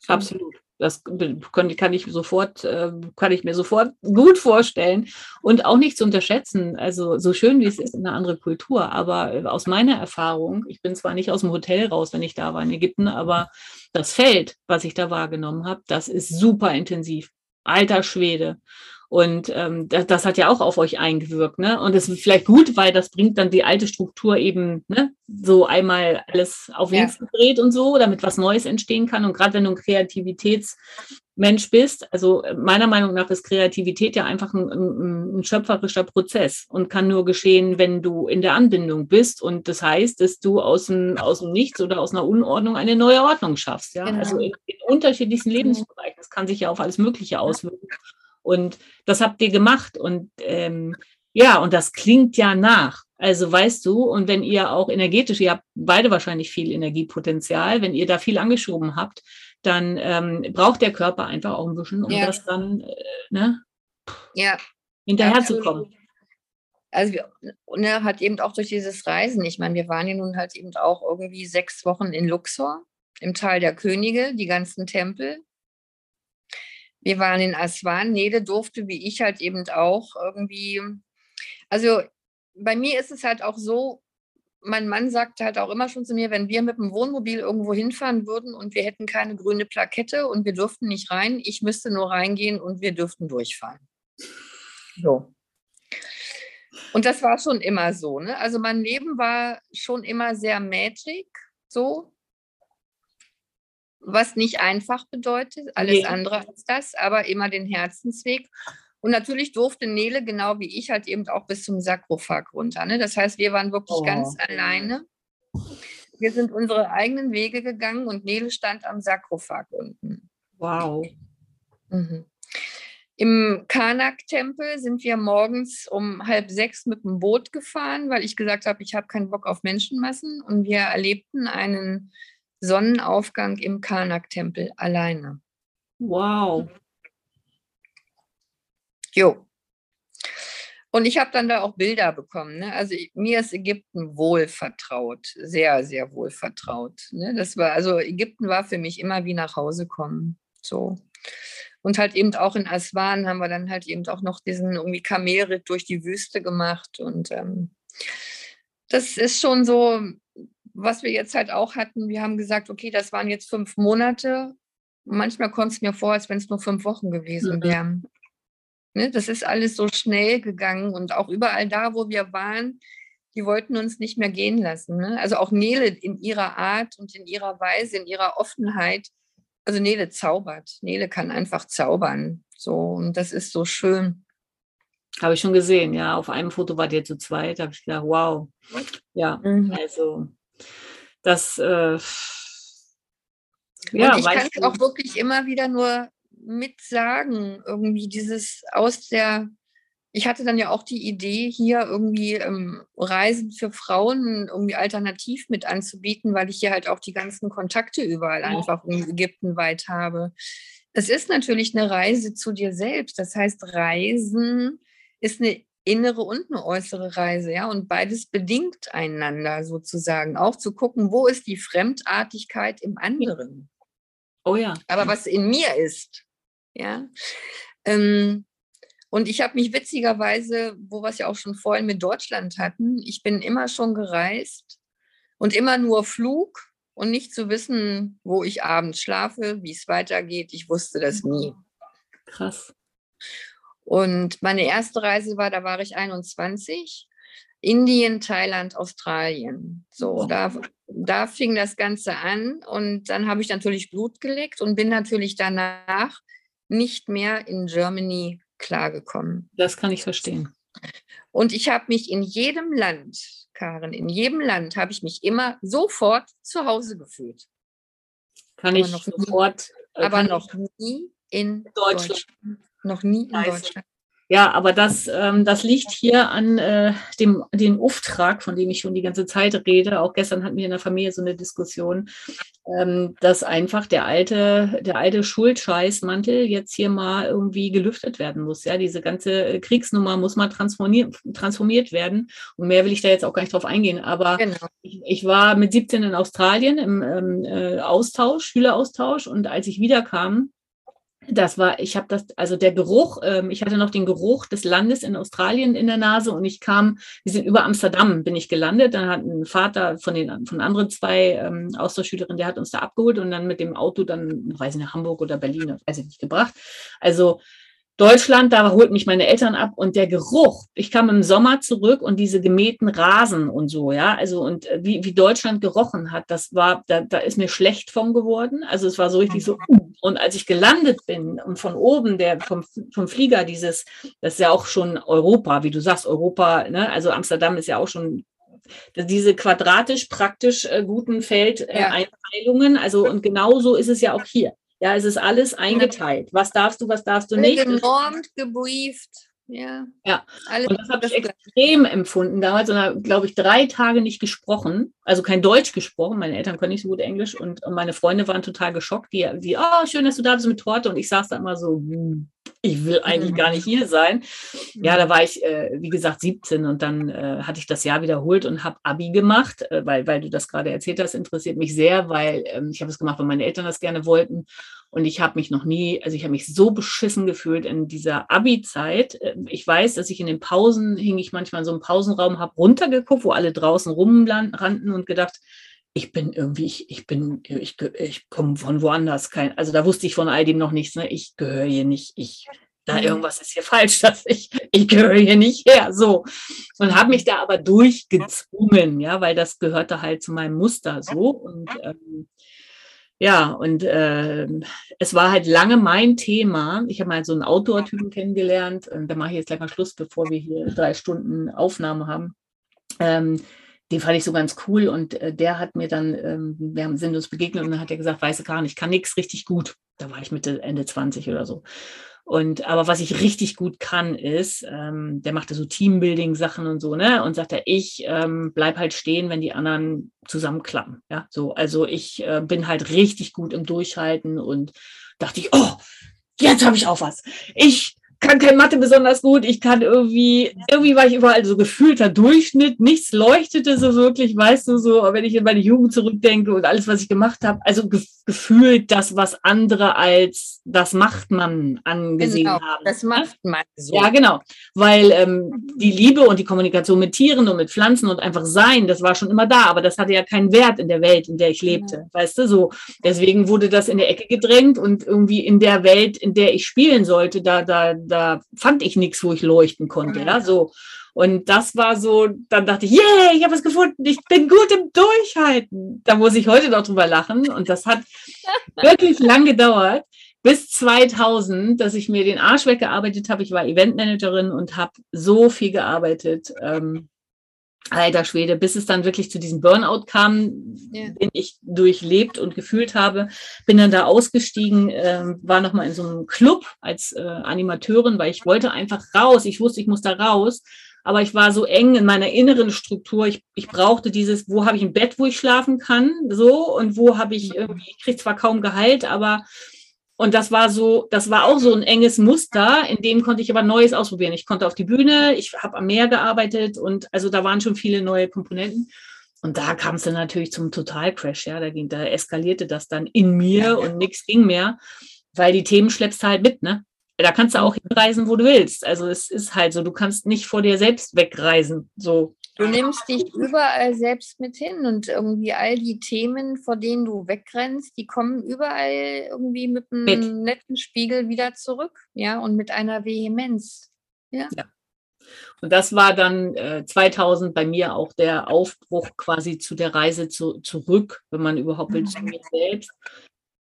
Absolut. Das kann ich sofort, äh, kann ich mir sofort gut vorstellen und auch nicht zu unterschätzen. Also so schön wie es ist, eine andere Kultur. Aber äh, aus meiner Erfahrung, ich bin zwar nicht aus dem Hotel raus, wenn ich da war in Ägypten, aber das Feld, was ich da wahrgenommen habe, das ist super intensiv. Alter Schwede. Und ähm, das, das, hat ja auch auf euch eingewirkt, ne? Und das ist vielleicht gut, weil das bringt dann die alte Struktur eben ne, so einmal alles auf links ja. gedreht und so, damit was Neues entstehen kann. Und gerade wenn du ein Kreativitätsmensch bist, also meiner Meinung nach ist Kreativität ja einfach ein, ein, ein, schöpferischer Prozess und kann nur geschehen, wenn du in der Anbindung bist. Und das heißt, dass du aus dem, aus dem Nichts oder aus einer Unordnung eine neue Ordnung schaffst. Ja? Genau. Also in, in unterschiedlichsten mhm. Lebensbereichen. Das kann sich ja auf alles Mögliche auswirken. Und das habt ihr gemacht. Und ähm, ja, und das klingt ja nach. Also weißt du, und wenn ihr auch energetisch, ihr habt beide wahrscheinlich viel Energiepotenzial, wenn ihr da viel angeschoben habt, dann ähm, braucht der Körper einfach auch ein bisschen, um ja. das dann äh, ne, ja. hinterherzukommen. Also ne, hat eben auch durch dieses Reisen, ich meine, wir waren ja nun halt eben auch irgendwie sechs Wochen in Luxor, im Tal der Könige, die ganzen Tempel. Wir waren in Aswan. Nede durfte, wie ich halt eben auch irgendwie. Also bei mir ist es halt auch so, mein Mann sagte halt auch immer schon zu mir, wenn wir mit dem Wohnmobil irgendwo hinfahren würden und wir hätten keine grüne Plakette und wir dürften nicht rein, ich müsste nur reingehen und wir dürften durchfahren. So. Und das war schon immer so. Ne? Also mein Leben war schon immer sehr Magic, so was nicht einfach bedeutet, alles nee. andere als das, aber immer den Herzensweg. Und natürlich durfte Nele, genau wie ich, halt eben auch bis zum Sarkophag runter. Ne? Das heißt, wir waren wirklich oh. ganz alleine. Wir sind unsere eigenen Wege gegangen und Nele stand am Sarkophag unten. Wow. Mhm. Im Karnak-Tempel sind wir morgens um halb sechs mit dem Boot gefahren, weil ich gesagt habe, ich habe keinen Bock auf Menschenmassen. Und wir erlebten einen Sonnenaufgang im Karnak-Tempel alleine. Wow. Jo. Und ich habe dann da auch Bilder bekommen. Ne? Also mir ist Ägypten wohl vertraut, sehr, sehr wohl vertraut. Ne? Das war, also Ägypten war für mich immer wie nach Hause kommen. So. Und halt eben auch in Aswan haben wir dann halt eben auch noch diesen irgendwie Kamelritt durch die Wüste gemacht. Und ähm, das ist schon so, was wir jetzt halt auch hatten, wir haben gesagt, okay, das waren jetzt fünf Monate. Manchmal kommt es mir vor, als wenn es nur fünf Wochen gewesen mhm. wären. Ne, das ist alles so schnell gegangen und auch überall da, wo wir waren, die wollten uns nicht mehr gehen lassen. Ne? Also auch Nele in ihrer Art und in ihrer Weise, in ihrer Offenheit. Also Nele zaubert. Nele kann einfach zaubern. So, und das ist so schön. Habe ich schon gesehen, ja. Auf einem Foto war ihr zu zweit. Da habe ich gedacht, wow. Ja, mhm. also das äh, ja, und ich kann es auch wirklich immer wieder nur mit sagen, irgendwie dieses aus der, ich hatte dann ja auch die Idee, hier irgendwie ähm, Reisen für Frauen irgendwie alternativ mit anzubieten, weil ich hier halt auch die ganzen Kontakte überall ja. einfach in Ägypten weit habe. Es ist natürlich eine Reise zu dir selbst. Das heißt, Reisen ist eine innere und eine äußere Reise, ja, und beides bedingt einander sozusagen. Auch zu gucken, wo ist die Fremdartigkeit im anderen. Oh ja. Aber was in mir ist, ja. Ähm, und ich habe mich witzigerweise, wo wir es ja auch schon vorhin mit Deutschland hatten, ich bin immer schon gereist und immer nur Flug und nicht zu wissen, wo ich abends schlafe, wie es weitergeht. Ich wusste das nie. Krass. Und meine erste Reise war, da war ich 21, Indien, Thailand, Australien. So, da, da fing das Ganze an und dann habe ich natürlich Blut geleckt und bin natürlich danach nicht mehr in Germany klargekommen. Das kann ich verstehen. Und ich habe mich in jedem Land, Karen, in jedem Land habe ich mich immer sofort zu Hause gefühlt. Kann ich sofort. Nie, aber noch nie in Deutschland. Deutschland. Noch nie in Deutschland. Ja, aber das, ähm, das liegt hier an äh, dem den Auftrag, von dem ich schon die ganze Zeit rede. Auch gestern hatten wir in der Familie so eine Diskussion, ähm, dass einfach der alte, der alte Schuldscheißmantel jetzt hier mal irgendwie gelüftet werden muss. Ja, diese ganze Kriegsnummer muss mal transformiert, transformiert werden. Und mehr will ich da jetzt auch gar nicht drauf eingehen. Aber genau. ich, ich, war mit 17 in Australien im ähm, äh, Austausch, Schüleraustausch. Und als ich wiederkam, das war, ich habe das, also der Geruch, ähm, ich hatte noch den Geruch des Landes in Australien in der Nase und ich kam, wir sind über Amsterdam, bin ich gelandet. Dann hat ein Vater von den von anderen zwei ähm, Austauschschülerinnen, der hat uns da abgeholt und dann mit dem Auto dann, weiß ich nicht, Hamburg oder Berlin, weiß ich nicht, gebracht. Also Deutschland, da holt mich meine Eltern ab und der Geruch. Ich kam im Sommer zurück und diese gemähten Rasen und so, ja, also und äh, wie, wie Deutschland gerochen hat, das war, da, da ist mir schlecht von geworden. Also es war so richtig so. Uh. Und als ich gelandet bin und von oben der vom, vom Flieger dieses, das ist ja auch schon Europa, wie du sagst, Europa, ne, also Amsterdam ist ja auch schon diese quadratisch praktisch äh, guten Feldeinteilungen. Äh, ja. Also und genauso ist es ja auch hier. Ja, es ist alles eingeteilt. Was darfst du, was darfst du nicht? Genormt, gebrieft. Ja. ja. Alles und das habe ich extrem empfunden damals und habe, glaube ich, drei Tage nicht gesprochen, also kein Deutsch gesprochen. Meine Eltern können nicht so gut Englisch und, und meine Freunde waren total geschockt. Die, die, oh, schön, dass du da bist mit Torte. Und ich saß da immer so, hm, ich will eigentlich mhm. gar nicht hier sein. Ja, da war ich, äh, wie gesagt, 17 und dann äh, hatte ich das Jahr wiederholt und habe Abi gemacht, äh, weil, weil du das gerade erzählt hast, interessiert mich sehr, weil ähm, ich habe es gemacht, weil meine Eltern das gerne wollten. Und ich habe mich noch nie, also ich habe mich so beschissen gefühlt in dieser Abi-Zeit. Äh, ich weiß, dass ich in den Pausen hing ich manchmal in so einem Pausenraum, habe runtergeguckt, wo alle draußen rumrannten und gedacht, ich bin irgendwie, ich, ich bin, ich, ich komme von woanders. Kein, also da wusste ich von all dem noch nichts. Ne? Ich gehöre hier nicht, ich, da mhm. irgendwas ist hier falsch, dass ich, ich gehöre hier nicht her. So. Und habe mich da aber durchgezwungen, ja, weil das gehörte halt zu meinem Muster so. Und ähm, ja, und äh, es war halt lange mein Thema. Ich habe mal so einen Outdoor-Typen kennengelernt. Und da mache ich jetzt gleich mal Schluss, bevor wir hier drei Stunden Aufnahme haben. Ähm, den fand ich so ganz cool und äh, der hat mir dann, ähm, wir haben, sind uns begegnet und dann hat er gesagt, weiße Kahn, ich kann nichts richtig gut. Da war ich Mitte, Ende 20 oder so. Und aber was ich richtig gut kann, ist, ähm, der machte so Teambuilding-Sachen und so, ne? Und sagt er, ich ähm, bleib halt stehen, wenn die anderen zusammenklappen. Ja, so, also ich äh, bin halt richtig gut im Durchhalten und dachte ich, oh, jetzt habe ich auch was. Ich kann kein Mathe besonders gut. Ich kann irgendwie, irgendwie war ich überall so gefühlter Durchschnitt. Nichts leuchtete so wirklich, weißt du, so, wenn ich in meine Jugend zurückdenke und alles, was ich gemacht habe. Also ge gefühlt das, was andere als das macht man angesehen genau, haben. Das macht man so. Ja, genau. Weil ähm, die Liebe und die Kommunikation mit Tieren und mit Pflanzen und einfach sein, das war schon immer da, aber das hatte ja keinen Wert in der Welt, in der ich lebte. Ja. Weißt du, so. Deswegen wurde das in der Ecke gedrängt und irgendwie in der Welt, in der ich spielen sollte, da, da, da fand ich nichts, wo ich leuchten konnte. Ja, so. Und das war so, dann dachte ich, yeah, ich habe es gefunden, ich bin gut im Durchhalten. Da muss ich heute noch drüber lachen. Und das hat wirklich lang gedauert, bis 2000, dass ich mir den Arsch weggearbeitet habe. Ich war Eventmanagerin und habe so viel gearbeitet. Ähm, alter Schwede, bis es dann wirklich zu diesem Burnout kam, ja. den ich durchlebt und gefühlt habe, bin dann da ausgestiegen, äh, war nochmal in so einem Club als äh, Animateurin, weil ich wollte einfach raus. Ich wusste, ich muss da raus. Aber ich war so eng in meiner inneren Struktur. Ich, ich brauchte dieses, wo habe ich ein Bett, wo ich schlafen kann, so und wo habe ich irgendwie, ich kriege zwar kaum Gehalt, aber und das war so, das war auch so ein enges Muster, in dem konnte ich aber Neues ausprobieren. Ich konnte auf die Bühne, ich habe am Meer gearbeitet und also da waren schon viele neue Komponenten. Und da kam es dann natürlich zum Totalcrash, ja. Da ging, da eskalierte das dann in mir und nichts ging mehr, weil die Themen schleppst du halt mit, ne? Da kannst du auch hinreisen, wo du willst. Also es ist halt so, du kannst nicht vor dir selbst wegreisen. So. Du nimmst dich überall selbst mit hin und irgendwie all die Themen, vor denen du wegrennst, die kommen überall irgendwie mit einem mit. netten Spiegel wieder zurück, ja, und mit einer Vehemenz. Ja. ja. Und das war dann äh, 2000 bei mir auch der Aufbruch quasi zu der Reise zu, zurück, wenn man überhaupt will, zu mir selbst.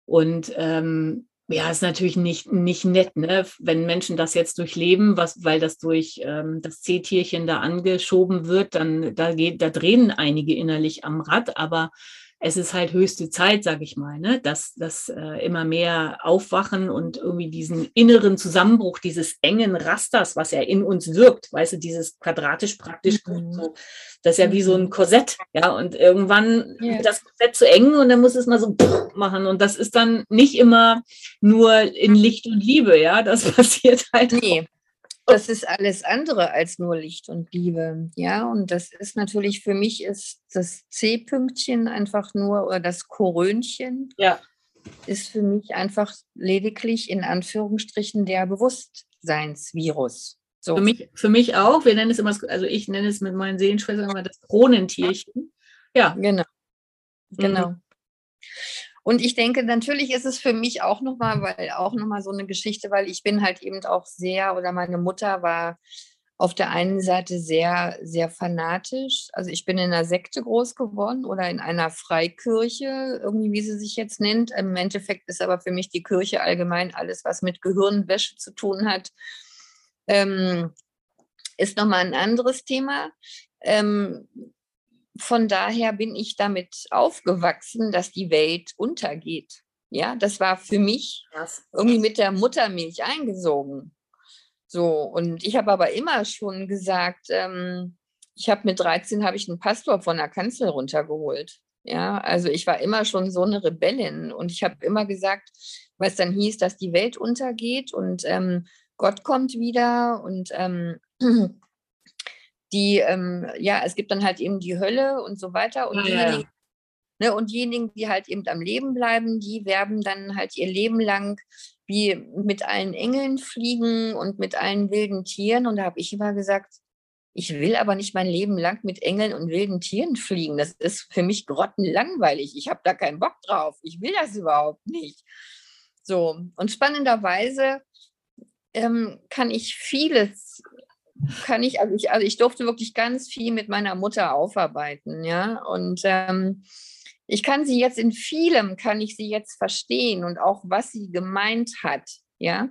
Und ähm, ja, ist natürlich nicht, nicht nett, ne? wenn Menschen das jetzt durchleben, was, weil das durch ähm, das C-Tierchen da angeschoben wird, dann da geht, da drehen einige innerlich am Rad, aber es ist halt höchste Zeit, sage ich mal, ne? dass das äh, immer mehr aufwachen und irgendwie diesen inneren Zusammenbruch dieses engen Rasters, was ja in uns wirkt, weißt du, dieses quadratisch praktisch, mhm. so, das ist ja wie so ein mhm. Korsett, ja, und irgendwann wird das Korsett zu eng und dann muss es mal so machen und das ist dann nicht immer nur in Licht und Liebe, ja, das passiert halt. Nee. Das ist alles andere als nur Licht und Liebe. Ja, und das ist natürlich für mich ist das C-Pünktchen einfach nur oder das Korönchen. Ja. Ist für mich einfach lediglich in Anführungsstrichen der Bewusstseinsvirus. So. Für, mich, für mich auch. Wir nennen es immer, also ich nenne es mit meinen Seelenschwestern immer das Kronentierchen. Ja. Genau. Genau. Mhm. Und ich denke, natürlich ist es für mich auch nochmal, weil auch nochmal so eine Geschichte, weil ich bin halt eben auch sehr, oder meine Mutter war auf der einen Seite sehr, sehr fanatisch. Also ich bin in einer Sekte groß geworden oder in einer Freikirche, irgendwie wie sie sich jetzt nennt. Im Endeffekt ist aber für mich die Kirche allgemein alles, was mit Gehirnwäsche zu tun hat, ähm, ist nochmal ein anderes Thema. Ähm, von daher bin ich damit aufgewachsen, dass die Welt untergeht. Ja, das war für mich irgendwie mit der Muttermilch eingesogen. So, und ich habe aber immer schon gesagt, ähm, ich habe mit 13 habe ich einen Pastor von der Kanzel runtergeholt. Ja, also ich war immer schon so eine Rebellin und ich habe immer gesagt, was dann hieß, dass die Welt untergeht und ähm, Gott kommt wieder und ähm, die, ähm, ja, es gibt dann halt eben die Hölle und so weiter. Und, ja, diejenigen, ja. ne, und diejenigen, die halt eben am Leben bleiben, die werben dann halt ihr Leben lang wie mit allen Engeln fliegen und mit allen wilden Tieren. Und da habe ich immer gesagt, ich will aber nicht mein Leben lang mit Engeln und wilden Tieren fliegen. Das ist für mich grottenlangweilig. Ich habe da keinen Bock drauf. Ich will das überhaupt nicht. So, und spannenderweise ähm, kann ich vieles kann ich, also ich, also ich durfte wirklich ganz viel mit meiner Mutter aufarbeiten, ja. Und ähm, ich kann sie jetzt in vielem, kann ich sie jetzt verstehen und auch, was sie gemeint hat, ja.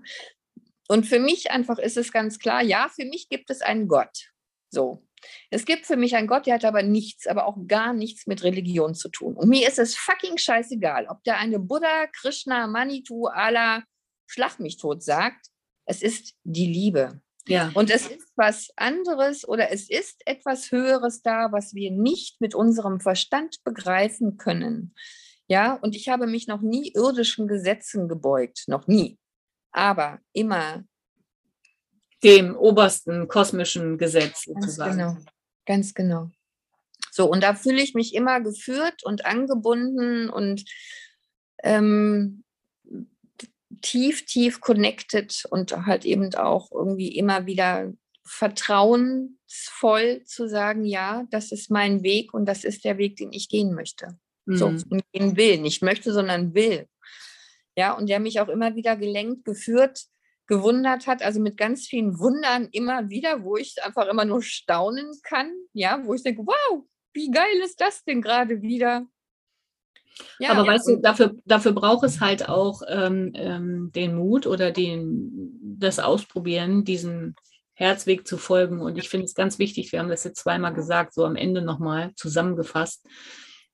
Und für mich einfach ist es ganz klar, ja, für mich gibt es einen Gott. So. Es gibt für mich einen Gott, der hat aber nichts, aber auch gar nichts mit Religion zu tun. Und mir ist es fucking scheißegal, ob der eine Buddha, Krishna, Manitou, Allah, Schlag mich tot sagt. Es ist die Liebe. Ja. Und es ist was anderes oder es ist etwas Höheres da, was wir nicht mit unserem Verstand begreifen können. Ja, und ich habe mich noch nie irdischen Gesetzen gebeugt, noch nie. Aber immer dem obersten kosmischen Gesetz sozusagen. Ganz genau, ganz genau. So, und da fühle ich mich immer geführt und angebunden und ähm, tief, tief connected und halt eben auch irgendwie immer wieder vertrauensvoll zu sagen, ja, das ist mein Weg und das ist der Weg, den ich gehen möchte. Mhm. So, und gehen will. Nicht möchte, sondern will. Ja, und der mich auch immer wieder gelenkt, geführt, gewundert hat, also mit ganz vielen Wundern immer wieder, wo ich einfach immer nur staunen kann, ja, wo ich denke, wow, wie geil ist das denn gerade wieder? Ja, Aber ja. weißt du, dafür, dafür braucht es halt auch ähm, ähm, den Mut oder den, das Ausprobieren, diesen Herzweg zu folgen. Und ich finde es ganz wichtig, wir haben das jetzt zweimal gesagt, so am Ende nochmal zusammengefasst,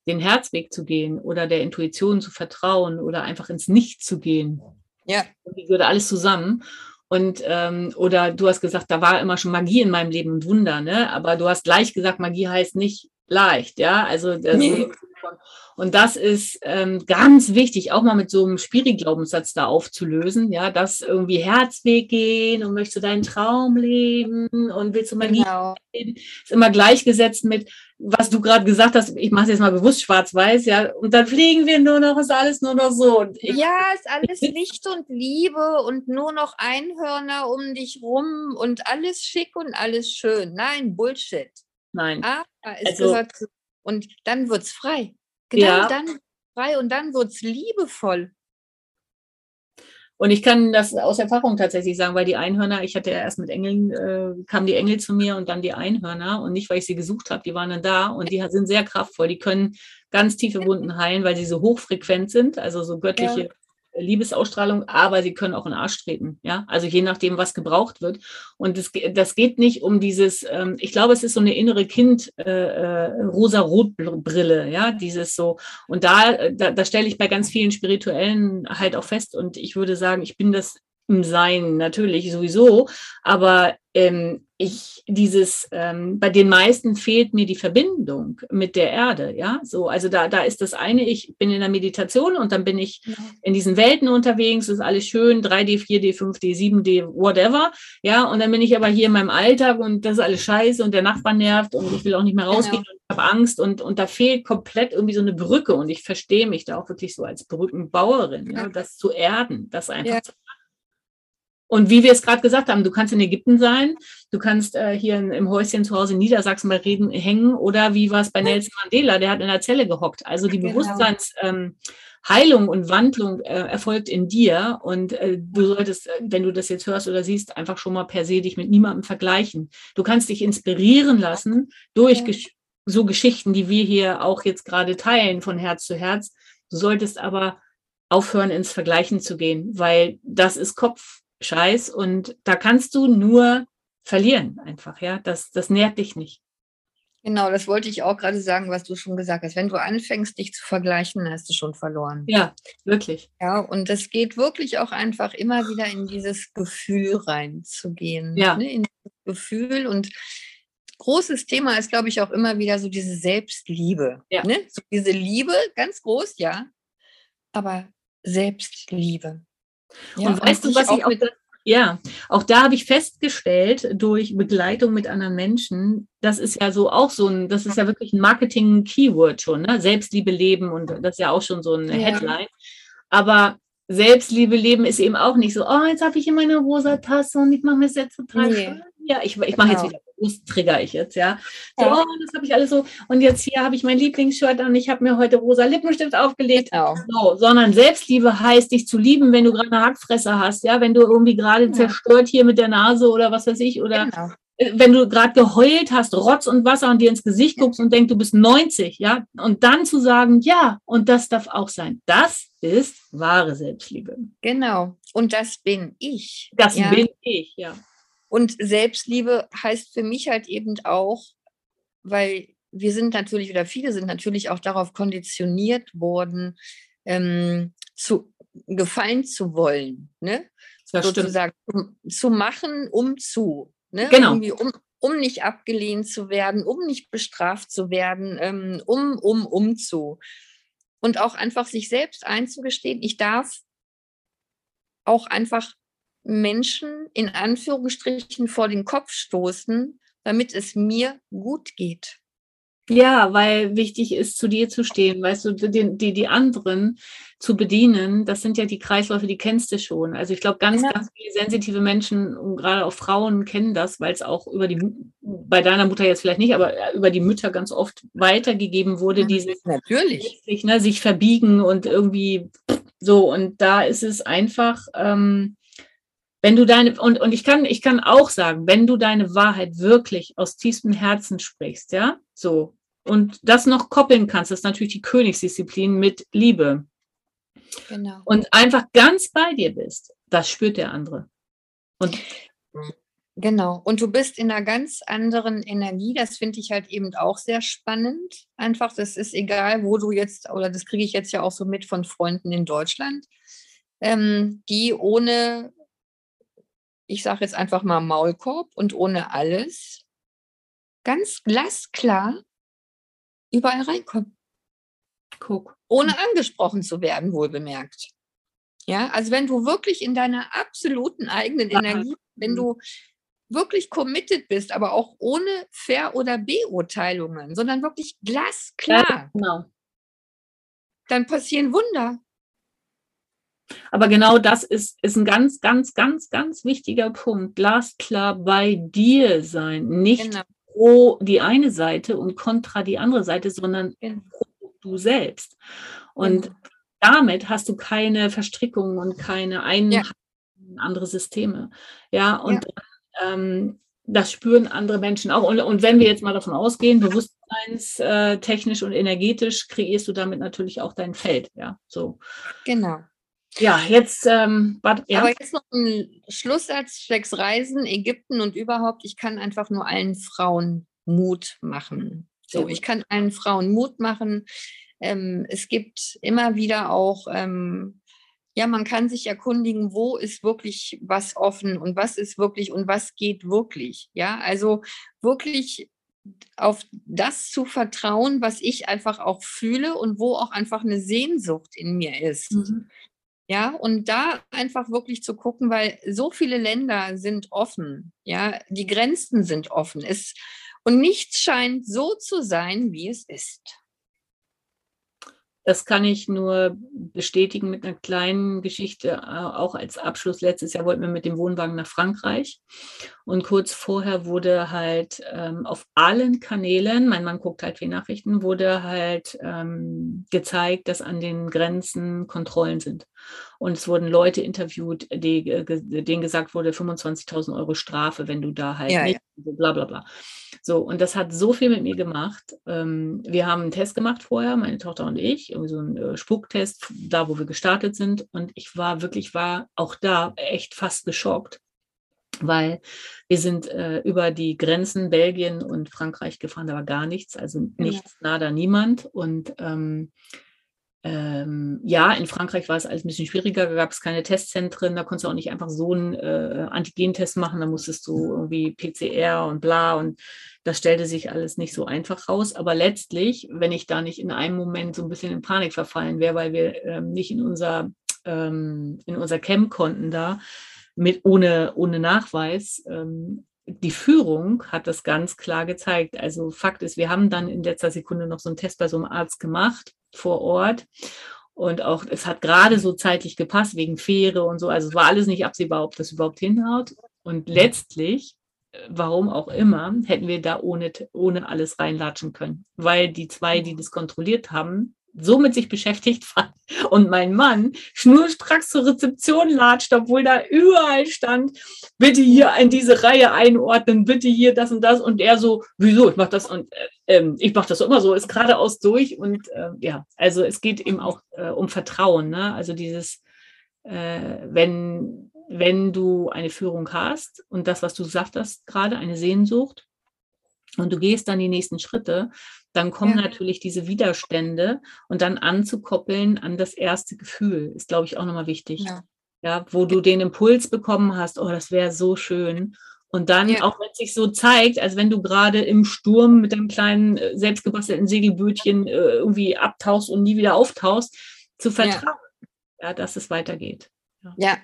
den Herzweg zu gehen oder der Intuition zu vertrauen oder einfach ins Nichts zu gehen. Ja. Die würde alles zusammen. Und ähm, oder du hast gesagt, da war immer schon Magie in meinem Leben und Wunder, ne? Aber du hast gleich gesagt, Magie heißt nicht leicht, ja. Also nee. Und das ist ähm, ganz wichtig, auch mal mit so einem Spiri-Glaubenssatz da aufzulösen, ja, dass irgendwie Herzweg gehen und möchtest du deinen Traum leben und willst du mal genau. leben, ist immer gleichgesetzt mit, was du gerade gesagt hast, ich mache es jetzt mal bewusst schwarz-weiß, ja, und dann fliegen wir nur noch, ist alles nur noch so. Ich, ja, ist alles Licht und Liebe und nur noch Einhörner um dich rum und alles schick und alles schön. Nein, Bullshit. Nein. Aber es also, gehört zu, und dann wird es frei. Genau ja. dann frei und dann wird es liebevoll. Und ich kann das aus Erfahrung tatsächlich sagen, weil die Einhörner, ich hatte ja erst mit Engeln, äh, kamen die Engel zu mir und dann die Einhörner und nicht, weil ich sie gesucht habe, die waren dann da und die sind sehr kraftvoll. Die können ganz tiefe Wunden heilen, weil sie so hochfrequent sind, also so göttliche ja. Liebesausstrahlung, aber sie können auch in den Arsch treten. Ja, also je nachdem, was gebraucht wird. Und das, das geht nicht um dieses, ähm, ich glaube, es ist so eine innere Kind äh, äh, rosa-rot-Brille, ja, dieses so. Und da, da, da stelle ich bei ganz vielen Spirituellen halt auch fest. Und ich würde sagen, ich bin das im Sein natürlich sowieso, aber ähm, ich dieses ähm, bei den meisten fehlt mir die Verbindung mit der Erde, ja, so also da da ist das eine, ich bin in der Meditation und dann bin ich ja. in diesen Welten unterwegs, ist alles schön, 3D, 4D, 5D, 7D, whatever, ja, und dann bin ich aber hier in meinem Alltag und das ist alles scheiße und der Nachbar nervt und ich will auch nicht mehr rausgehen genau. und habe Angst und und da fehlt komplett irgendwie so eine Brücke und ich verstehe mich da auch wirklich so als Brückenbauerin, ja, das zu erden, das einfach ja. zu und wie wir es gerade gesagt haben, du kannst in Ägypten sein, du kannst äh, hier in, im Häuschen zu Hause in Niedersachsen bei Reden hängen oder wie war es bei Nelson Mandela, der hat in der Zelle gehockt. Also die genau. Bewusstseinsheilung ähm, und Wandlung äh, erfolgt in dir und äh, du solltest, äh, wenn du das jetzt hörst oder siehst, einfach schon mal per se dich mit niemandem vergleichen. Du kannst dich inspirieren lassen durch ja. gesch so Geschichten, die wir hier auch jetzt gerade teilen von Herz zu Herz. Du solltest aber aufhören, ins Vergleichen zu gehen, weil das ist Kopf Scheiß und da kannst du nur verlieren einfach, ja. Das, das nährt dich nicht. Genau, das wollte ich auch gerade sagen, was du schon gesagt hast. Wenn du anfängst, dich zu vergleichen, hast du schon verloren. Ja, wirklich. Ja, und das geht wirklich auch einfach immer wieder in dieses Gefühl reinzugehen. Ja. Ne? In das Gefühl und großes Thema ist, glaube ich, auch immer wieder so diese Selbstliebe. Ja. Ne? So diese Liebe, ganz groß, ja, aber Selbstliebe. Ja, und weißt du, was ich auch, mit, ja, auch da habe ich festgestellt durch Begleitung mit anderen Menschen, das ist ja so auch so ein, das ist ja wirklich ein Marketing-Keyword schon, ne? Selbstliebe leben und das ist ja auch schon so eine ja. Headline. Aber Selbstliebe leben ist eben auch nicht so, oh, jetzt habe ich hier meine rosa Tasse und ich mache mir das jetzt total nee. schön. Ja, ich, ich mache genau. jetzt wieder bewusst trigger ich jetzt, ja. So, ja. oh, das habe ich alles so. Und jetzt hier habe ich mein Lieblingsshirt an, ich habe mir heute rosa Lippenstift aufgelegt. Genau. So, sondern Selbstliebe heißt, dich zu lieben, wenn du gerade eine Hackfresse hast, ja, wenn du irgendwie gerade ja. zerstört hier mit der Nase oder was weiß ich, oder genau. Äh, wenn du gerade geheult hast, Rotz und Wasser und dir ins Gesicht guckst und denkst, du bist 90, ja, und dann zu sagen, ja, und das darf auch sein. Das ist wahre Selbstliebe. Genau. Und das bin ich. Das ja. bin ich, ja. Und Selbstliebe heißt für mich halt eben auch, weil wir sind natürlich oder viele sind natürlich auch darauf konditioniert worden, ähm, zu gefallen zu wollen, ne? Das sozusagen zu, zu, machen, um zu, ne? Genau. Um, um nicht abgelehnt zu werden, um nicht bestraft zu werden, ähm, um, um, um zu. Und auch einfach sich selbst einzugestehen, ich darf auch einfach Menschen in Anführungsstrichen vor den Kopf stoßen, damit es mir gut geht. Ja, weil wichtig ist, zu dir zu stehen, weißt du, die, die, die anderen zu bedienen, das sind ja die Kreisläufe, die kennst du schon. Also ich glaube, ganz, ja. ganz viele sensitive Menschen und gerade auch Frauen kennen das, weil es auch über die, bei deiner Mutter jetzt vielleicht nicht, aber über die Mütter ganz oft weitergegeben wurde, ja, dieses natürlich sich, ne, sich verbiegen und irgendwie so. Und da ist es einfach, ähm, wenn du deine, und, und ich kann, ich kann auch sagen, wenn du deine Wahrheit wirklich aus tiefstem Herzen sprichst, ja, so, und das noch koppeln kannst, das ist natürlich die Königsdisziplin mit Liebe. Genau. Und einfach ganz bei dir bist, das spürt der andere. Und Genau. Und du bist in einer ganz anderen Energie. Das finde ich halt eben auch sehr spannend. Einfach, das ist egal, wo du jetzt, oder das kriege ich jetzt ja auch so mit von Freunden in Deutschland, ähm, die ohne ich sage jetzt einfach mal Maulkorb und ohne alles, ganz glasklar überall reinkommen. Guck. Ohne angesprochen zu werden, wohl bemerkt. Ja, also wenn du wirklich in deiner absoluten eigenen Energie, wenn du wirklich committed bist, aber auch ohne Ver- oder Beurteilungen, sondern wirklich glasklar, ja, genau. dann passieren Wunder. Aber genau das ist, ist ein ganz, ganz, ganz, ganz wichtiger Punkt. Glasklar bei dir sein. Nicht genau. pro die eine Seite und kontra die andere Seite, sondern genau. pro du selbst. Und genau. damit hast du keine Verstrickungen und keine ein ja. andere Systeme. Ja, und ja. Ähm, das spüren andere Menschen auch. Und, und wenn wir jetzt mal davon ausgehen, bewusstseinstechnisch und energetisch kreierst du damit natürlich auch dein Feld. Ja, so. Genau. Ja, jetzt, ähm, warte, ja. Aber jetzt noch ein Schlusssatz, Flex Reisen, Ägypten und überhaupt. Ich kann einfach nur allen Frauen Mut machen. So, ich kann allen Frauen Mut machen. Ähm, es gibt immer wieder auch, ähm, ja, man kann sich erkundigen, wo ist wirklich was offen und was ist wirklich und was geht wirklich. Ja, also wirklich auf das zu vertrauen, was ich einfach auch fühle und wo auch einfach eine Sehnsucht in mir ist. Mhm. Ja, und da einfach wirklich zu gucken, weil so viele Länder sind offen, ja, die Grenzen sind offen. Es, und nichts scheint so zu sein, wie es ist. Das kann ich nur bestätigen mit einer kleinen Geschichte, äh, auch als Abschluss. Letztes Jahr wollten wir mit dem Wohnwagen nach Frankreich. Und kurz vorher wurde halt ähm, auf allen Kanälen, mein Mann guckt halt viel Nachrichten, wurde halt ähm, gezeigt, dass an den Grenzen Kontrollen sind. Und es wurden Leute interviewt, die, denen gesagt wurde, 25.000 Euro Strafe, wenn du da halt ja, nicht, ja. bla bla bla. So, und das hat so viel mit mir gemacht. Ähm, wir haben einen Test gemacht vorher, meine Tochter und ich, irgendwie so einen äh, Spucktest, da wo wir gestartet sind. Und ich war wirklich, war auch da echt fast geschockt, weil wir sind äh, über die Grenzen Belgien und Frankreich gefahren, da war gar nichts, also nichts, ja. nada, niemand. Und ähm, ähm, ja, in Frankreich war es alles ein bisschen schwieriger, da gab es keine Testzentren, da konntest du auch nicht einfach so einen äh, Antigentest machen, da musstest du irgendwie PCR und bla und das stellte sich alles nicht so einfach raus. Aber letztlich, wenn ich da nicht in einem Moment so ein bisschen in Panik verfallen wäre, weil wir ähm, nicht in unser, ähm, in unser Camp konnten da, mit, ohne, ohne Nachweis, ähm, die Führung hat das ganz klar gezeigt. Also Fakt ist, wir haben dann in letzter Sekunde noch so einen Test bei so einem Arzt gemacht vor Ort. Und auch, es hat gerade so zeitlich gepasst, wegen Fähre und so. Also es war alles nicht absehbar, ob das überhaupt hinhaut. Und letztlich, warum auch immer, hätten wir da ohne, ohne alles reinlatschen können. Weil die zwei, die das kontrolliert haben, so mit sich beschäftigt war und mein Mann schnurstracks zur Rezeption latscht, obwohl da überall stand, bitte hier in diese Reihe einordnen, bitte hier das und das. Und er so, wieso, ich mache das und äh, ähm, ich mache das immer so, ist geradeaus durch. Und äh, ja, also es geht eben auch äh, um Vertrauen, ne? also dieses, äh, wenn, wenn du eine Führung hast und das, was du gesagt hast gerade, eine Sehnsucht und du gehst dann die nächsten Schritte, dann kommen ja. natürlich diese Widerstände und dann anzukoppeln an das erste Gefühl, ist, glaube ich, auch nochmal wichtig. Ja. ja. wo du den Impuls bekommen hast, oh, das wäre so schön. Und dann, ja. auch wenn es sich so zeigt, als wenn du gerade im Sturm mit deinem kleinen äh, selbstgebastelten Segelbötchen äh, irgendwie abtauchst und nie wieder auftauchst, zu vertrauen, ja, dass es weitergeht. Ja.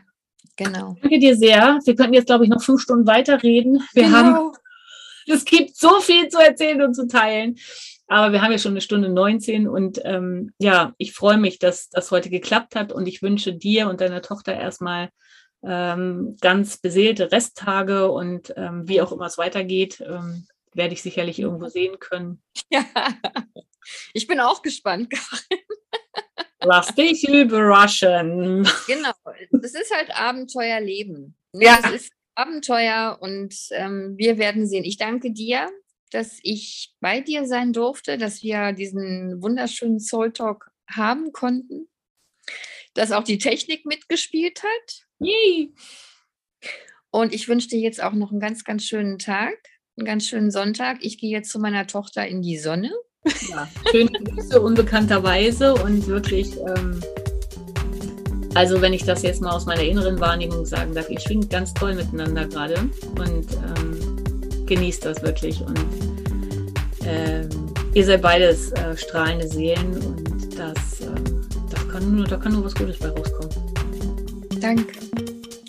genau. Danke dir sehr. Wir könnten jetzt, glaube ich, noch fünf Stunden weiterreden. Wir genau. haben es gibt so viel zu erzählen und zu teilen. Aber wir haben ja schon eine Stunde 19 und ähm, ja, ich freue mich, dass das heute geklappt hat und ich wünsche dir und deiner Tochter erstmal ähm, ganz beseelte Resttage und ähm, wie auch immer es weitergeht, ähm, werde ich sicherlich irgendwo sehen können. Ja, ich bin auch gespannt, Karin. Lass dich überraschen. Genau, das ist halt Abenteuerleben. Ja. Das ist Abenteuer und ähm, wir werden sehen. Ich danke dir, dass ich bei dir sein durfte, dass wir diesen wunderschönen Soul Talk haben konnten, dass auch die Technik mitgespielt hat. Yay. Und ich wünsche dir jetzt auch noch einen ganz, ganz schönen Tag, einen ganz schönen Sonntag. Ich gehe jetzt zu meiner Tochter in die Sonne. Ja, schöne Grüße unbekannterweise und wirklich. Ähm also wenn ich das jetzt mal aus meiner inneren Wahrnehmung sagen darf, ihr schwingt ganz toll miteinander gerade und ähm, genießt das wirklich. Und ähm, ihr seid beides äh, strahlende Seelen und das, äh, das kann nur, da kann nur was Gutes bei rauskommen. Danke.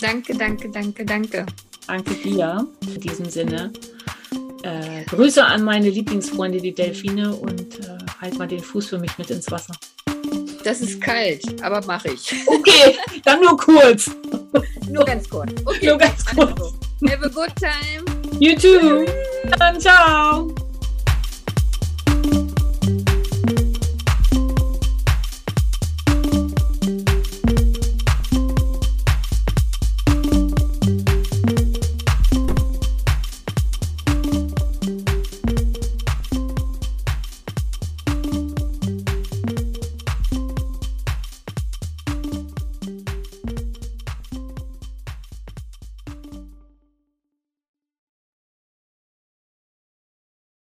Danke, danke, danke, danke. Danke dir. In diesem Sinne. Äh, Grüße an meine Lieblingsfreunde, die Delfine, und äh, halt mal den Fuß für mich mit ins Wasser. Das ist kalt, aber mache ich. Okay, dann nur kurz. nur ganz kurz. Okay. Nur ganz kurz. Have a good time. You too. Dann ciao.